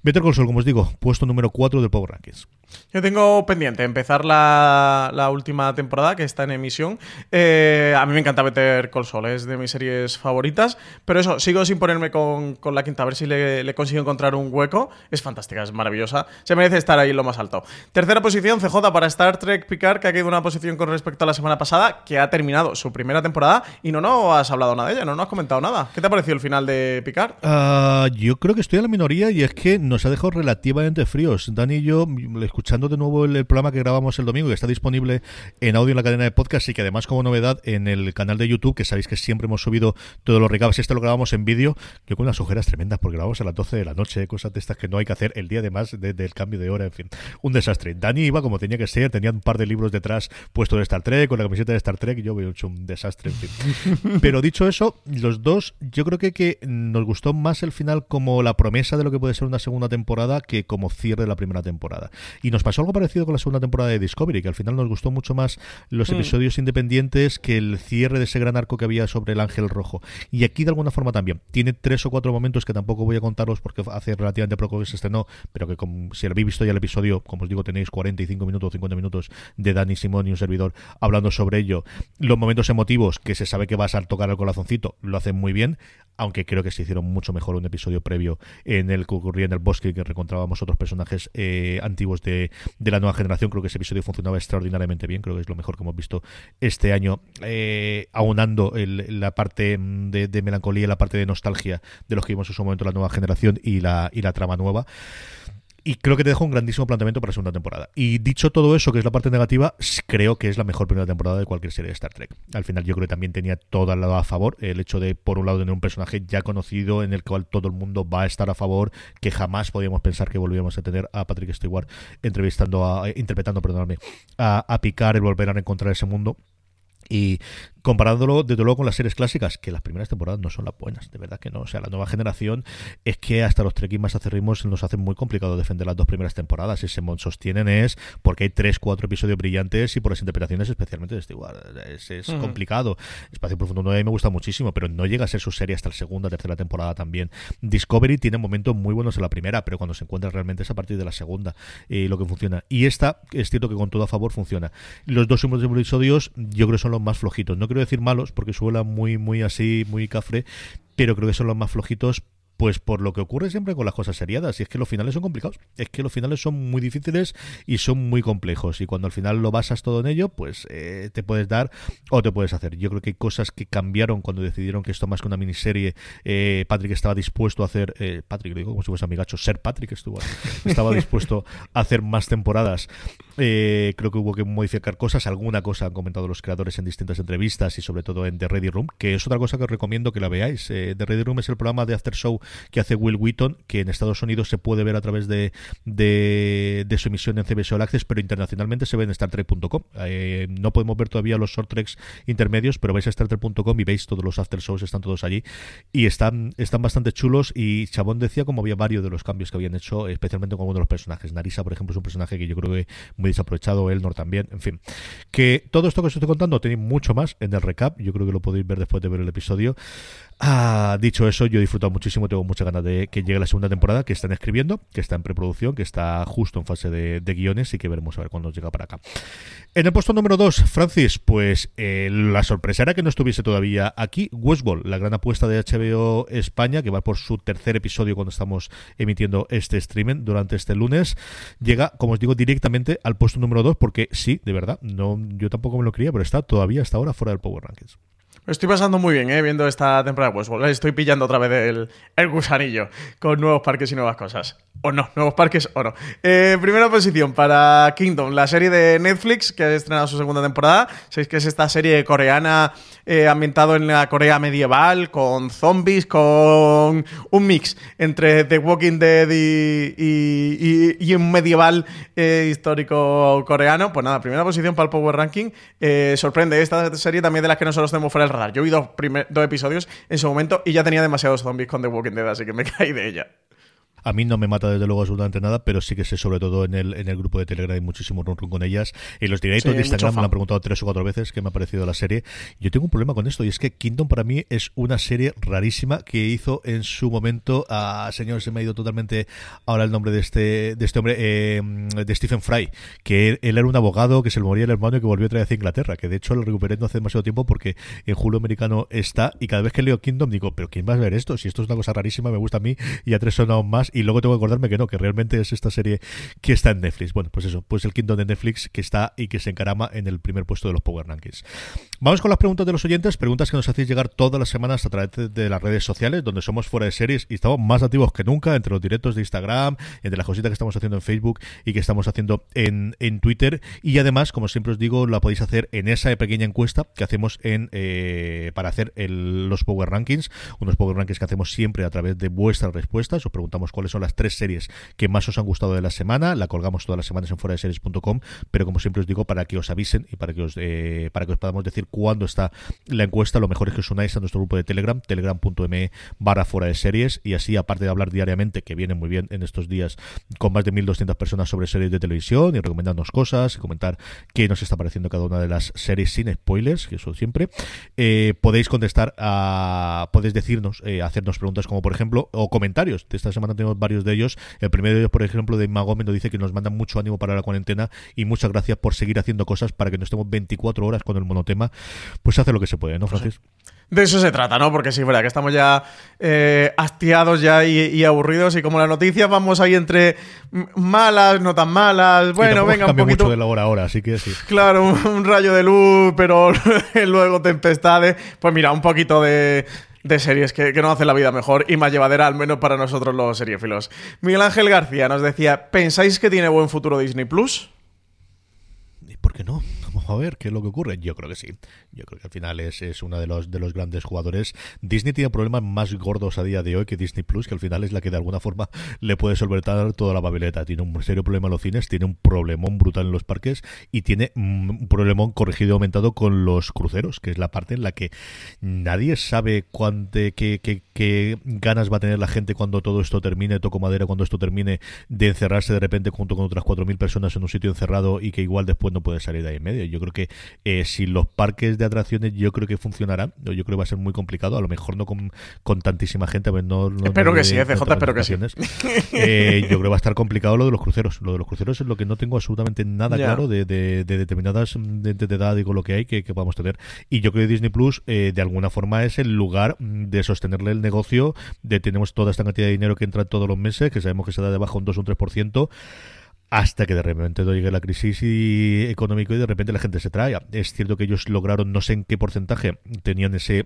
Better Call Saul, como os digo, puesto número 4 del Power Rankings. Yo tengo pendiente empezar la, la última temporada que está en emisión. Eh, a mí me encanta Better Call Saul, es de mis series favoritas. Pero eso, sigo sin ponerme con, con la quinta, a ver si le, le consigo encontrar un hueco. Es fantástica, es maravillosa. Se merece estar ahí en lo más alto. Tercera posición, CJ para Star Trek Picard, que ha caído una posición con respecto a la semana pasada, que ha terminado su primera temporada y no nos has hablado nada de ella, no nos has comentado nada. ¿Qué te ha parecido el final de Picard? Ah, yo creo que estoy en la minoría y es que nos ha dejado relativamente fríos. Dani y yo, escuchando de nuevo el, el programa que grabamos el domingo, que está disponible en audio en la cadena de podcast y que además como novedad en el canal de YouTube, que sabéis que siempre hemos subido todos los recaps, este lo grabamos en vídeo, yo con unas ojeras tremendas porque grabamos a las 12 de la noche, cosas de estas que no hay que hacer el día además de- del cambio de hora, en fin, un desastre. Dani iba como tenía que ser, tenía un par de libros detrás puestos de Star Trek, con la camiseta de Star Trek, y yo veo hecho un desastre, en fin. Pero dicho eso, los dos, yo creo que, que nos gustó más el final como la promesa de lo que puede ser una segunda temporada que como cierre de la primera temporada. Y nos pasó algo parecido con la segunda temporada de Discovery, que al final nos gustó mucho más los episodios independientes que el cierre de ese gran arco que había sobre el Ángel Rojo. Y aquí de alguna forma también. Tiene tres o cuatro momentos que tampoco voy a contaros porque hace relativamente poco que se estrenó, pero que como, si habéis visto ya el episodio, como os digo, tenéis 45 minutos o 50 minutos de Dani Simón y un servidor hablando sobre ello. Los momentos emotivos que se sabe que vas a tocar el corazoncito lo hacen muy bien, aunque creo que se hicieron mucho mejor un episodio previo en el que ocurría en el bosque que reencontrábamos otros personajes eh, antiguos de, de la nueva generación. Creo que ese episodio funcionaba extraordinariamente bien, creo que es lo mejor que hemos visto este año, eh, aunando el- la parte mm, de, de melancolía la parte de nostalgia de los que vimos en su momento la nueva generación y la, y la trama nueva. Y creo que te dejo un grandísimo planteamiento para la segunda temporada. Y dicho todo eso, que es la parte negativa, creo que es la mejor primera temporada de cualquier serie de Star Trek. Al final yo creo que también tenía todo el lado a favor. El hecho de, por un lado, tener un personaje ya conocido en el cual todo el mundo va a estar a favor, que jamás podíamos pensar que volvíamos a tener a Patrick Stewart entrevistando a, interpretando, perdóname, a, a Picard, el volver a encontrar ese mundo. Y comparándolo desde luego con las series clásicas, que las primeras temporadas no son las buenas, de verdad que no. O sea, la nueva generación es que hasta los trekkies más acerrimos nos hace muy complicado defender las dos primeras temporadas. Y se sostienen es porque hay tres, cuatro episodios brillantes y por las interpretaciones especialmente de Stewart. Es, es complicado. Espacio Profundo 9 me gusta muchísimo, pero no llega a ser su serie hasta la segunda, tercera temporada también. Discovery tiene momentos muy buenos en la primera, pero cuando se encuentra realmente es a partir de la segunda y lo que funciona. Y esta, es cierto que con todo a favor funciona. Los dos últimos episodios yo creo que son los más flojitos. No quiero decir malos, porque suena muy, muy así, muy cafre, pero creo que son los más flojitos pues por lo que ocurre siempre con las cosas seriadas, y es que los finales son complicados, es que los finales son muy difíciles y son muy complejos, y cuando al final lo basas todo en ello, pues eh, te puedes dar o te puedes hacer. Yo creo que hay cosas que cambiaron cuando decidieron que esto más que una miniserie, eh, Patrick estaba dispuesto a hacer, eh, Patrick, digo como si fuese amigacho, ser Patrick estuvo, estaba dispuesto a hacer más temporadas. creo que hubo que modificar cosas, alguna cosa han comentado los creadores en distintas entrevistas y sobre todo en The Ready Room, que es otra cosa que os recomiendo que la veáis. The Ready Room es el programa de After Show que hace Will Wheaton, que en Estados Unidos se puede ver a través de, de, su emisión en CBS All Access, pero internacionalmente se ve en StarTrek.com. Eh, no podemos ver todavía los short treks intermedios, pero vais a StarTrek.com y veis todos los after shows, están todos allí y están, están bastante chulos. Y Chabón decía como había varios de los cambios que habían hecho, especialmente con uno de los personajes. Narisa, por ejemplo, es un personaje que yo creo que muy desaprovechado, Elnor también, en fin. Que todo esto que os estoy contando tenéis mucho más en el recap, yo creo que lo podéis ver después de ver el episodio. Ah, dicho eso, yo he disfrutado muchísimo, tengo muchas ganas de que llegue la segunda temporada, que están escribiendo, que está en preproducción, que está justo en fase de, guiones y que veremos a ver cuándo llega para acá. En el puesto número 2, Francis, pues eh, la sorpresa era que no estuviese todavía aquí. Westworld, la gran apuesta de HBO España, que va por su tercer episodio cuando estamos emitiendo este streaming durante este lunes, llega, como os digo, directamente al puesto número 2, porque sí, de verdad, no, yo tampoco me lo creía, pero está todavía hasta ahora fuera del Power Rankings estoy pasando muy bien, ¿eh? Viendo esta temporada pues Estoy pillando otra vez el, el, gusanillo con nuevos parques y nuevas cosas. O no, nuevos parques o no. Eh, primera posición para Kingdom, la serie de Netflix que ha estrenado su segunda temporada. Sabéis que es esta serie coreana eh, ambientado en la Corea medieval, con zombies, con un mix entre The Walking Dead y, un medieval eh, histórico coreano. Pues nada, primera posición para el Power Ranking. sorprende esta serie también de las que nosotros tenemos fuera del Yo vi dos, dos episodios en su momento y ya tenía demasiados zombies con The Walking Dead, así que me caí de ella. A mí no me mata desde luego absolutamente nada, pero sí que sé sobre todo en el, en el grupo de Telegram hay muchísimo run, con ellas. Y los directos de Instagram me han preguntado tres o cuatro veces qué me ha parecido la serie. Yo tengo un problema con esto y es que Kingdom para mí es una serie rarísima que hizo en su momento a señor se me ha ido totalmente ahora el nombre de este de este hombre eh, de Stephen Fry, que él, era un abogado que se le moría el hermano y que volvió a traer hacia Inglaterra, que de hecho lo recuperé no hace demasiado tiempo porque en Julio Americano está y cada vez que leo Kingdom digo, pero ¿quién va a ver esto? Si esto es una cosa rarísima, me gusta a mí y a tres son aún más y luego tengo que acordarme que no, que realmente es esta serie que está en Netflix. Bueno, pues eso, pues el Kingdom de Netflix que está y que se encarama en el primer puesto de los Power Rankings. Vamos con las preguntas de los oyentes, preguntas que nos hacéis llegar todas las semanas a través de las redes sociales, donde somos fuera de series y estamos más activos que nunca entre los directos de Instagram, entre las cositas que estamos haciendo en Facebook y que estamos haciendo en, en Twitter. Y además, como siempre os digo, la podéis hacer en esa pequeña encuesta que hacemos en eh, para hacer los Power Rankings, unos Power Rankings que hacemos siempre a través de vuestras respuestas. Os preguntamos son las tres series que más os han gustado de la semana. La colgamos todas las semanas en fuera de series.com, pero como siempre os digo, para que os avisen y para que os, eh, para que os podamos decir cuándo está la encuesta, lo mejor es que os unáis a nuestro grupo de Telegram, telegram.me barra fuera de series, y así, aparte de hablar diariamente, que viene muy bien en estos días, con más de 1.200 personas sobre series de televisión y recomendarnos cosas y comentar qué nos está pareciendo cada una de las series sin spoilers, que eso siempre, eh, podéis contestar a, podéis decirnos, eh, hacernos preguntas como por ejemplo, o comentarios. De esta semana tenemos varios de ellos. El primero de ellos, por ejemplo, de Magómez nos dice que nos mandan mucho ánimo para la cuarentena y muchas gracias por seguir haciendo cosas para que no estemos 24 horas con el monotema pues hace lo que se puede, ¿no, Francis? De eso se trata, ¿no? Porque sí, verdad que estamos ya eh, hastiados ya y, aburridos y como las noticias vamos ahí entre malas, no tan malas, bueno, venga, un poquito... mucho de la hora ahora, así que sí. Claro, un, rayo de luz, pero luego tempestades, pues mira, un poquito de de series que, que no hacen la vida mejor y más llevadera, al menos para nosotros los seriéfilos. Miguel Ángel García nos decía, ¿pensáis que tiene buen futuro Disney Plus? ¿Y por qué no? A ver qué es lo que ocurre. Yo creo que sí. Yo creo que al final es, es uno de los, de los grandes jugadores. Disney tiene problemas más gordos a día de hoy que Disney Plus, que al final es la que de alguna forma le puede solventar toda la babeleta. Tiene un serio problema en los cines, tiene un problemón brutal en los parques y tiene un problemón corregido y aumentado con los cruceros, que es la parte en la que nadie sabe cuánto, qué, qué, qué ganas va a tener la gente cuando todo esto termine, toco madera, cuando esto termine, de encerrarse de repente junto con otras 4.000 personas en un sitio encerrado y que igual después no puede salir de ahí en medio. Yo creo que eh, si los parques de atracciones yo creo que funcionarán, yo creo que va a ser muy complicado, a lo mejor no con, con tantísima gente, pues no, no- Espero no que sí, FJ, con espero que sí. Eh, yo creo que va a estar complicado lo de los cruceros. Lo de los cruceros es lo que no tengo absolutamente nada Ya. claro de, de- de determinadas mm, de, de edad y con lo que hay que, que podamos tener. Y yo creo que Disney Plus, eh, de alguna forma, es el lugar mm, de sostenerle el negocio, de tenemos toda esta cantidad de dinero que entra todos los meses, que sabemos que se da de baja un 2 o un 3%. Hasta que de repente llegue la crisis y- económica y de repente la gente se trae. Es cierto que ellos lograron, no sé en qué porcentaje, tenían ese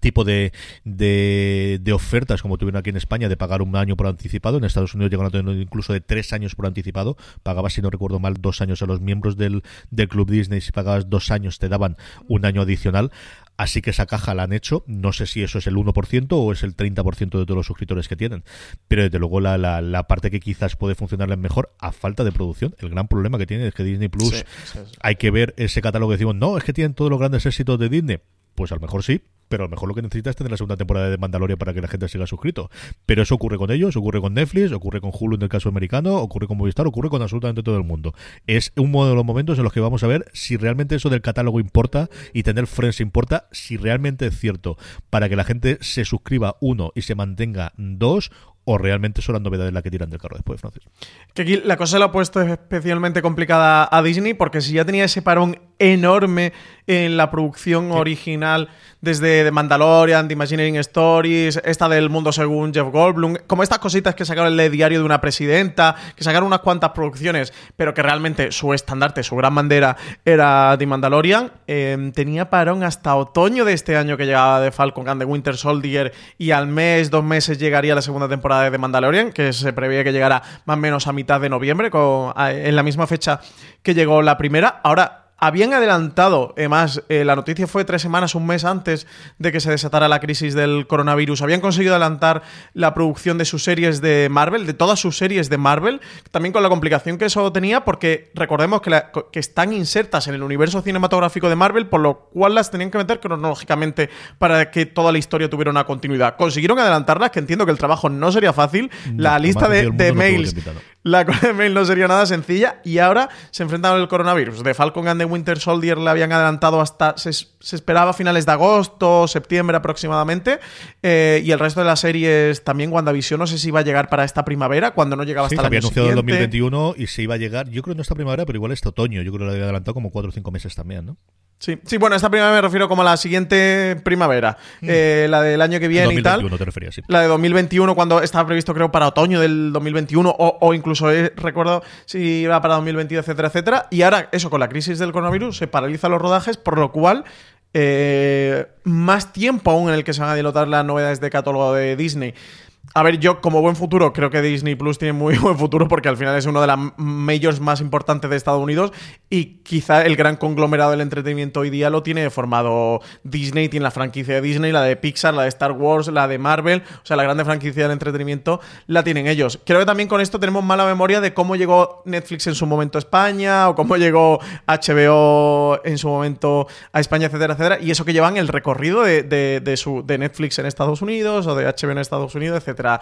tipo de, de, de ofertas como tuvieron aquí en España de pagar un año por anticipado. En Estados Unidos llegaron a tener incluso de tres años por anticipado. Pagabas, si no recuerdo mal, dos años a los miembros del, del Club Disney. Si pagabas dos años, te daban un año adicional. Así que esa caja la han hecho. No sé si eso es el 1% o es el 30% de todos los suscriptores que tienen. Pero desde luego la, la, la parte que quizás puede funcionarles mejor a falta de producción. El gran problema que tiene es que Disney Plus Sí, sí, sí. hay que ver ese catálogo que decimos, no, es que tienen todos los grandes éxitos de Disney. Pues a lo mejor sí, pero a lo mejor lo que necesitas es tener la segunda temporada de Mandalorian para que la gente siga suscrito. Pero eso ocurre con ellos, ocurre con Netflix, ocurre con Hulu en el caso americano, ocurre con Movistar, ocurre con absolutamente todo el mundo. Es uno de los momentos en los que vamos a ver si realmente eso del catálogo importa y tener Friends importa, si realmente es cierto para que la gente se suscriba uno y se mantenga dos o realmente son las novedades las que tiran del carro después, Francis. Que aquí la cosa la ha puesto especialmente complicada a Disney porque si ya tenía ese parón enorme en la producción original desde The Mandalorian, The Imagineering Stories, esta del mundo según Jeff Goldblum, como estas cositas que sacaron el diario de una presidenta, que sacaron unas cuantas producciones, pero que realmente su estandarte, su gran bandera era The Mandalorian, eh, tenía parón hasta otoño de este año que llegaba de Falcon and the Winter Soldier y al mes, dos meses llegaría la segunda temporada de The Mandalorian, que se preveía que llegara más o menos a mitad de noviembre, con- en la misma fecha que llegó la primera. Ahora, habían adelantado, además, eh, la noticia fue tres semanas, un mes antes de que se desatara la crisis del coronavirus. Habían conseguido adelantar la producción de sus series de Marvel, de todas sus series de Marvel, también con la complicación que eso tenía, porque recordemos que, la- que están insertas en el universo cinematográfico de Marvel, por lo cual las tenían que meter cronológicamente para que toda la historia tuviera una continuidad. Consiguieron adelantarlas, que entiendo que el trabajo no sería fácil. la No, lista de, no mails la de mail no sería nada sencilla y ahora se enfrentan al coronavirus. De Falcon and Winter Soldier le habían adelantado hasta, se, se esperaba a finales de agosto, septiembre aproximadamente, eh, y el resto de las series también WandaVision no sé si iba a llegar para esta primavera, cuando no llegaba Sí, hasta se el había año anunciado en siguiente. 2021 y se iba a llegar, yo creo no esta primavera, pero igual este otoño. Yo creo que lo había adelantado como 4 o 5 meses también, ¿no? Sí, sí, bueno, esta primavera me refiero como a la siguiente primavera, eh, la del año que viene y tal. 2021 te referías, sí. La de 2021, cuando estaba previsto, creo, para otoño del 2021, o, o incluso eh, recuerdo si iba para 2022, etcétera, etcétera. Y ahora, eso, con la crisis del coronavirus, se paralizan los rodajes, por lo cual. eh, más tiempo aún en el que se van a dilatar las novedades de catálogo de Disney. A ver, yo como buen futuro creo que Disney Plus tiene muy buen futuro porque al final es uno de las majors más importantes de Estados Unidos y quizá el gran conglomerado del entretenimiento hoy día lo tiene formado Disney, tiene la franquicia de Disney, la de Pixar, la de Star Wars, la de Marvel, o sea, la grande franquicia del entretenimiento la tienen ellos. Creo que también con esto tenemos mala memoria de cómo llegó Netflix en su momento a España o cómo llegó HBO en su momento a España, etcétera, etcétera, y eso que llevan el recorrido de, de- de su, de Netflix en Estados Unidos o de HBO en Estados Unidos, etcétera, tra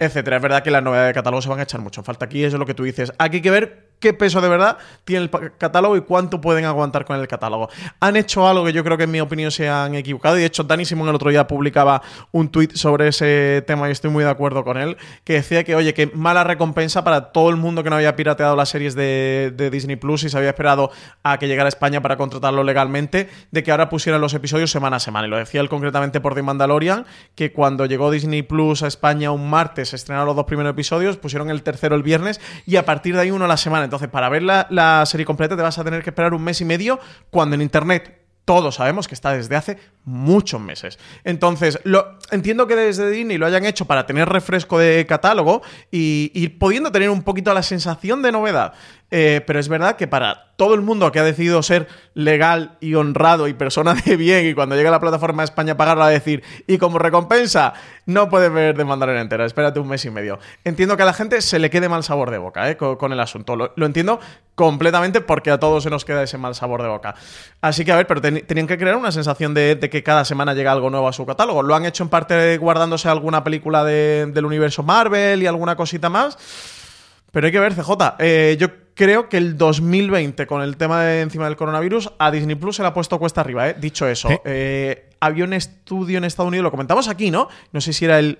etcétera. Es verdad que las novedades de catálogo se van a echar mucho falta aquí, eso es lo que tú dices. Aquí hay que ver qué peso de verdad tiene el catálogo y cuánto pueden aguantar con el catálogo. Han hecho algo que yo creo que en mi opinión se han equivocado y de hecho Dani Simón el otro día publicaba un tuit sobre ese tema y estoy muy de acuerdo con él, que decía que oye, que mala recompensa para todo el mundo que no había pirateado las series de, de Disney Plus y se había esperado a que llegara a España para contratarlo legalmente, de que ahora pusieran los episodios semana a semana. Y lo decía él concretamente por The Mandalorian, que cuando llegó Disney Plus a España un martes, se estrenaron los dos primeros episodios, pusieron el tercero el viernes y a partir de ahí uno a la semana. Entonces, para ver la, la serie completa te vas a tener que esperar un mes y medio, cuando en Internet todos sabemos que está desde hace muchos meses. Entonces, lo, entiendo que desde Disney lo hayan hecho para tener refresco de catálogo y pudiendo tener un poquito la sensación de novedad. Eh, pero es verdad que para todo el mundo que ha decidido ser legal y honrado y persona de bien y cuando llega a la plataforma de España a pagarlo a decir y como recompensa no puedes ver de mandarina entera, espérate un mes y medio. Entiendo que a la gente se le quede mal sabor de boca eh, con, el asunto. Lo, entiendo completamente porque a todos se nos queda ese mal sabor de boca. Así que a ver, pero tenían que crear una sensación de, que cada semana llega algo nuevo a su catálogo. Lo han hecho en parte guardándose alguna película del universo Marvel y alguna cosita más. Pero hay que ver, CJ. Eh, yo creo que el 2020, con el tema de encima del coronavirus, a Disney Plus se le ha puesto cuesta arriba, ¿eh? Dicho eso, eh, había un estudio en Estados Unidos, lo comentamos aquí, ¿no? No sé si era el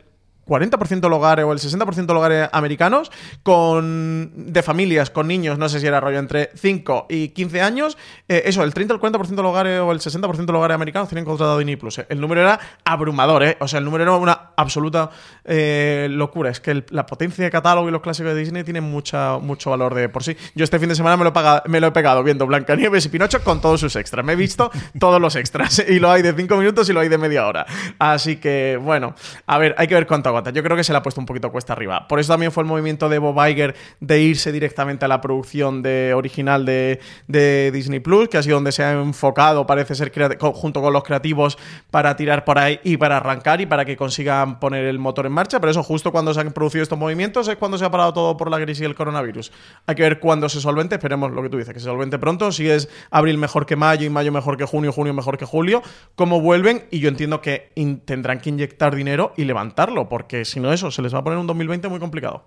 40% de los hogares o el 60% de hogares americanos con de familias con niños, no sé si era rollo entre 5 y 15 años, eh, eso, el 30 el 40% de hogares o el 60% de hogares americanos tienen contratado Disney Plus. Eh. El número era abrumador, ¿eh? O sea, el número era una absoluta eh, locura. Es que la potencia de catálogo y los clásicos de Disney tienen mucha, mucho valor de por sí. Yo este fin de semana me lo, he me lo he pegado viendo Blancanieves y Pinocho con todos sus extras. Me he visto todos los extras y lo hay de 5 minutos y lo hay de media hora. Así que, bueno, a ver, hay que ver cuánto aguanta. Yo creo que se le ha puesto un poquito cuesta arriba. Por eso también fue el movimiento de Bob Iger de irse directamente a la producción de, original de, Disney Plus, que ha sido donde se ha enfocado, parece ser, junto con los creativos, para tirar por ahí y para arrancar y para que consigan poner el motor en marcha. Pero eso, justo cuando se han producido estos movimientos, es cuando se ha parado todo por la crisis y el coronavirus. Hay que ver cuándo se solvente. Esperemos lo que tú dices, que se solvente pronto. Si es abril mejor que mayo y mayo mejor que junio, junio mejor que julio, cómo vuelven. Y yo entiendo que tendrán que inyectar dinero y levantarlo, porque si no eso, se les va a poner un 2020 muy complicado.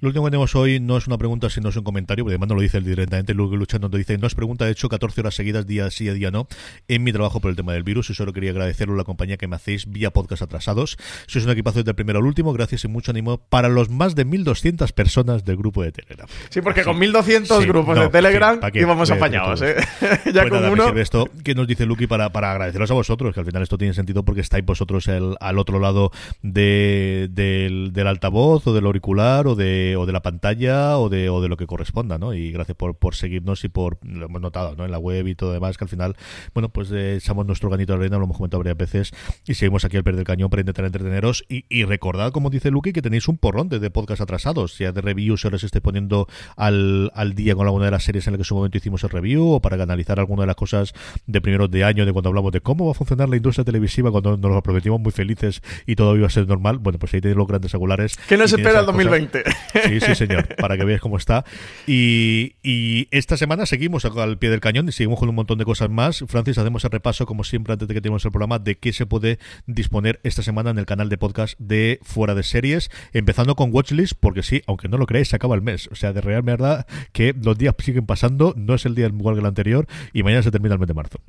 Lo último que tenemos hoy no es una pregunta, sino es un comentario, porque además no lo dice directamente, luego luchando nos dice, no es pregunta, de hecho 14 horas seguidas, día sí, día no, en mi trabajo por el tema del virus, y solo quería agradeceros la compañía que me hacéis vía podcast atrasados. Sois un equipazo desde el primero al último, gracias y mucho ánimo para los más de 1.200 personas del grupo de Telegram. Sí, porque con 1.200 grupos de Telegram íbamos apañados, ¿eh? ya pues con uno... Esto que nos dice Lucky para, para agradeceros a vosotros, que al final esto tiene sentido porque estáis vosotros el, al otro lado de, del, del altavoz o del auricular o de, o de la pantalla o de, o de lo que corresponda, ¿no? Y gracias por, por seguirnos y por, lo hemos notado, ¿no? En la web y todo demás, que al final, bueno, pues eh, echamos nuestro ganito de arena, lo hemos comentado varias veces, y seguimos aquí al pie del cañón para intentar entreteneros. Y, y recordad, como dice Luke, que tenéis un porrón de, de podcast atrasados, ya de reviews se esté poniendo al, al día con alguna de las series en las que en su momento hicimos el review, o para analizar alguna de las cosas de primeros de año, de cuando hablamos de cómo va a funcionar la industria televisiva, cuando nos lo prometimos muy felices y todo iba a ser normal. Bueno, pues ahí tenéis los grandes angulares. ¿Qué nos espera el 2020? Sí, sí, señor para que veáis cómo está. Y, esta semana seguimos al pie del cañón y seguimos con un montón de cosas más. Francis, hacemos el repaso, como siempre, antes de que tenemos el programa, de qué se puede disponer esta semana en el canal de podcast de Fuera de Series, empezando con Watchlist, porque sí, aunque no lo creáis, se acaba el mes. O sea, de real verdad que los días siguen pasando, no es el día igual que el anterior, y mañana se termina el mes de marzo.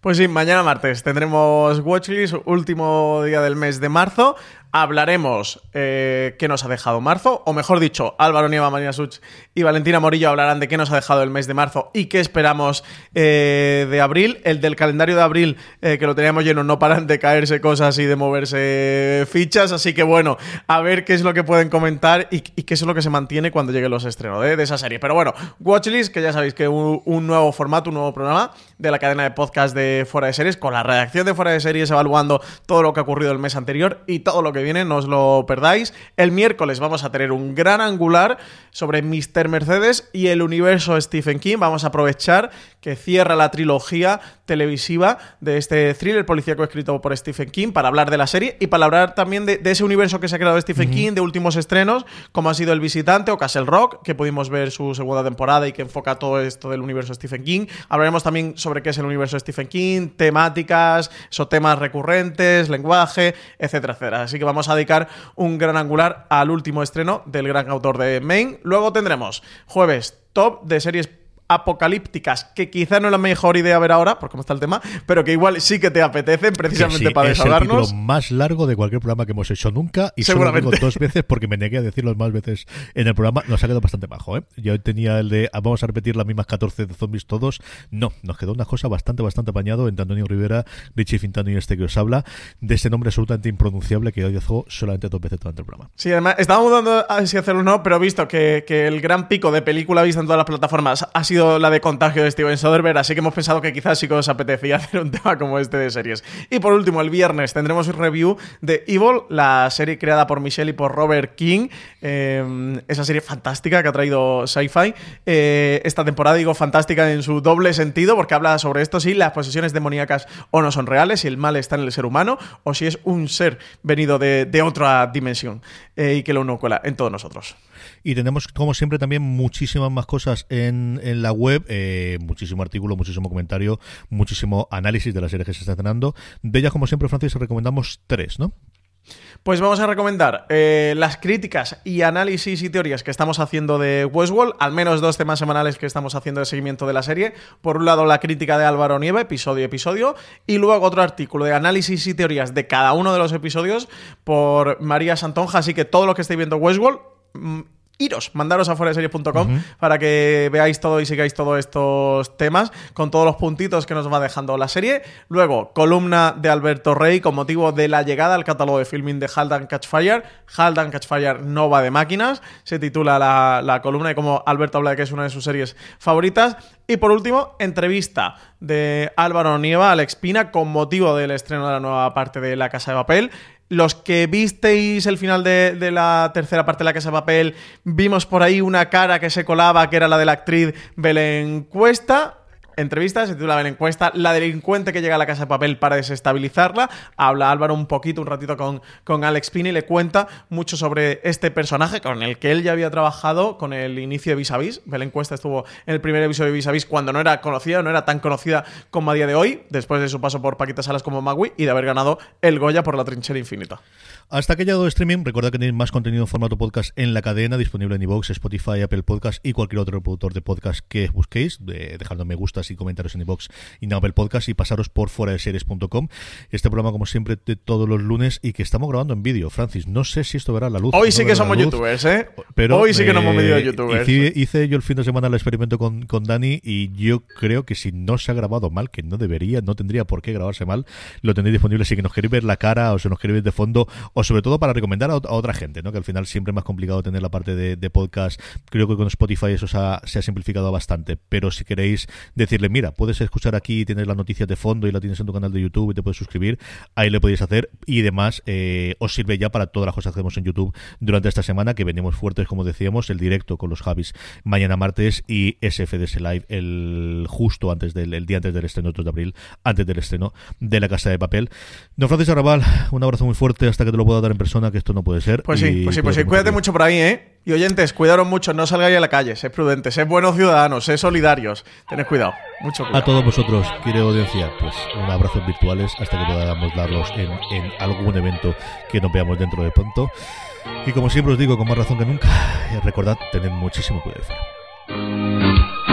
Pues sí, mañana martes tendremos Watchlist, último día del mes de marzo hablaremos eh, qué nos ha dejado marzo, o mejor dicho, Álvaro Nieva, María Such y Valentina Morillo hablarán de qué nos ha dejado el mes de marzo y qué esperamos eh, de abril. El del calendario de abril, eh, que lo teníamos lleno, no paran de caerse cosas y de moverse fichas, así que bueno, a ver qué es lo que pueden comentar y, qué es lo que se mantiene cuando lleguen los estrenos de, esa serie. Pero bueno, Watchlist, que ya sabéis que un, un nuevo formato, un nuevo programa de la cadena de podcast de Fuera de Series, con la redacción de Fuera de Series evaluando todo lo que ha ocurrido el mes anterior y todo lo que viene, no os lo perdáis. El miércoles vamos a tener un gran angular sobre Mr. Mercedes y el universo Stephen King. Vamos a aprovechar que cierra la trilogía televisiva de este thriller policíaco escrito por Stephen King para hablar de la serie y para hablar también de, ese universo que se ha creado Stephen King, de últimos estrenos, como ha sido El Visitante o Castle Rock, que pudimos ver su segunda temporada y que enfoca todo esto del universo Stephen King. Hablaremos también sobre qué es el universo Stephen King, temáticas, esos temas recurrentes, lenguaje, etcétera, etcétera. Así que vamos a dedicar un gran angular al último estreno del gran autor de Maine. Luego tendremos jueves top de series apocalípticas que quizá no es la mejor idea ver ahora, por cómo está el tema, pero que igual sí que te apetecen precisamente para desahogarnos. Es el más largo de cualquier programa que hemos hecho nunca y solo lo dos veces porque me negué a decirlo más veces en el programa. Nos ha quedado bastante bajo, ¿eh? Yo tenía el de vamos a repetir las mismas 14 de zombies todos. No, nos quedó una cosa bastante, bastante apañado entre Antonio Rivera, Richie Fintano y este que os habla, de ese nombre absolutamente impronunciable que hoy dejó solamente dos veces durante el programa. Sí, además, estábamos dudando a si hacerlo o no, pero visto que, que el gran pico de película vista en todas las plataformas ha sido la de contagio de Steven Soderbergh, así que hemos pensado que quizás sí que os apetecía hacer un tema como este de series. Y por último, el viernes tendremos un review de Evil, la serie creada por Michelle y por Robert King, eh, esa serie fantástica que ha traído Sci-Fi eh, esta temporada, digo fantástica en su doble sentido, porque habla sobre esto, si las posesiones demoníacas o no son reales, si el mal está en el ser humano o si es un ser venido de, otra dimensión eh, y que lo uno cuela en todos nosotros. Y tenemos, como siempre, también muchísimas más cosas en la web, eh, muchísimo artículo, muchísimo comentario, muchísimo análisis de la serie que se está estrenando. De ellas, como siempre, Francis, recomendamos tres, ¿no? Pues vamos a recomendar eh, las críticas y análisis y teorías que estamos haciendo de Westworld, al menos dos temas semanales que estamos haciendo de seguimiento de la serie. Por un lado, la crítica de Álvaro Nieve, episodio episodio, y luego otro artículo de análisis y teorías de cada uno de los episodios por María Santonja. Así que todo lo que estéis viendo Westworld, mm, iros, mandaros a fueraseries.com para que veáis todo y sigáis todos estos temas con todos los puntitos que nos va dejando la serie. Luego, columna de Alberto Rey con motivo de la llegada al catálogo de filming de Haldan Catchfire. Haldan Catchfire no va de máquinas, se titula la, la columna y como Alberto habla de que es una de sus series favoritas. Y por último, entrevista de Álvaro Nieva a Alex Pina con motivo del estreno de la nueva parte de La Casa de Papel. Los que visteis el final de, de, la tercera parte de La Casa de Papel, vimos por ahí una cara que se colaba, que era la de la actriz Belén Cuesta entrevista, se titula la encuesta La delincuente que llega a la casa de papel para desestabilizarla. Habla Álvaro un poquito, un ratito con, con Alex Pini le cuenta mucho sobre este personaje con el que él ya había trabajado con el inicio de Vis a Vis. Belén Cuesta estuvo en el primer episodio de Vis a Vis cuando no era conocida, no era tan conocida como a día de hoy, después de su paso por Paquita Salas como Magui y de haber ganado el Goya por la trinchera infinita. Hasta que haya llegado streaming, recuerda que tenéis más contenido en formato podcast en la cadena, disponible en iVoox, Spotify, Apple Podcast y cualquier otro reproductor de podcast que busquéis, de, dejando me gustas y comentarios en iVoox y en Apple Podcast y pasaros por fuera de series.com. Este programa, como siempre, de todos los lunes y que estamos grabando en vídeo. Francis, no sé si esto verá la luz. Hoy no sí que somos youtubers, ¿eh? Pero, Hoy sí que nos hemos medido youtubers. Hice, hice, yo el fin de semana el experimento con, con Dani y yo creo que si no se ha grabado mal, que no debería, no tendría por qué grabarse mal, lo tendréis disponible si que nos queréis ver la cara o si nos queréis ver de fondo sobre todo para recomendar a, otra gente, ¿no? Que al final siempre es más complicado tener la parte de, podcast. Creo que con Spotify eso se ha, simplificado bastante. Pero si queréis decirle, mira, puedes escuchar aquí, tienes las noticias de fondo y la tienes en tu canal de YouTube y te puedes suscribir, ahí le podéis hacer. Y demás, eh, os sirve ya para todas las cosas que hacemos en YouTube durante esta semana, que venimos fuertes, como decíamos, el directo con los Javis mañana martes y SFDS Live el justo antes del el día antes del estreno, 2 de abril, antes del estreno de la Casa de Papel. Don Francis Arrabal, un abrazo muy fuerte hasta que te lo pueda dar en persona, que esto no puede ser. Pues sí, pues sí, pues sí. Cuídate mucho por ahí, ¿eh? Y oyentes, cuidaros mucho, no salgáis a la calle, sed prudentes, sed buenos ciudadanos, sed solidarios. Tened cuidado, mucho cuidado. A todos vosotros, querida audiencia, pues un abrazo virtuales hasta que podamos darlos en, en algún evento que nos veamos dentro de pronto. Y como siempre os digo, con más razón que nunca, recordad, tened muchísimo cuidado.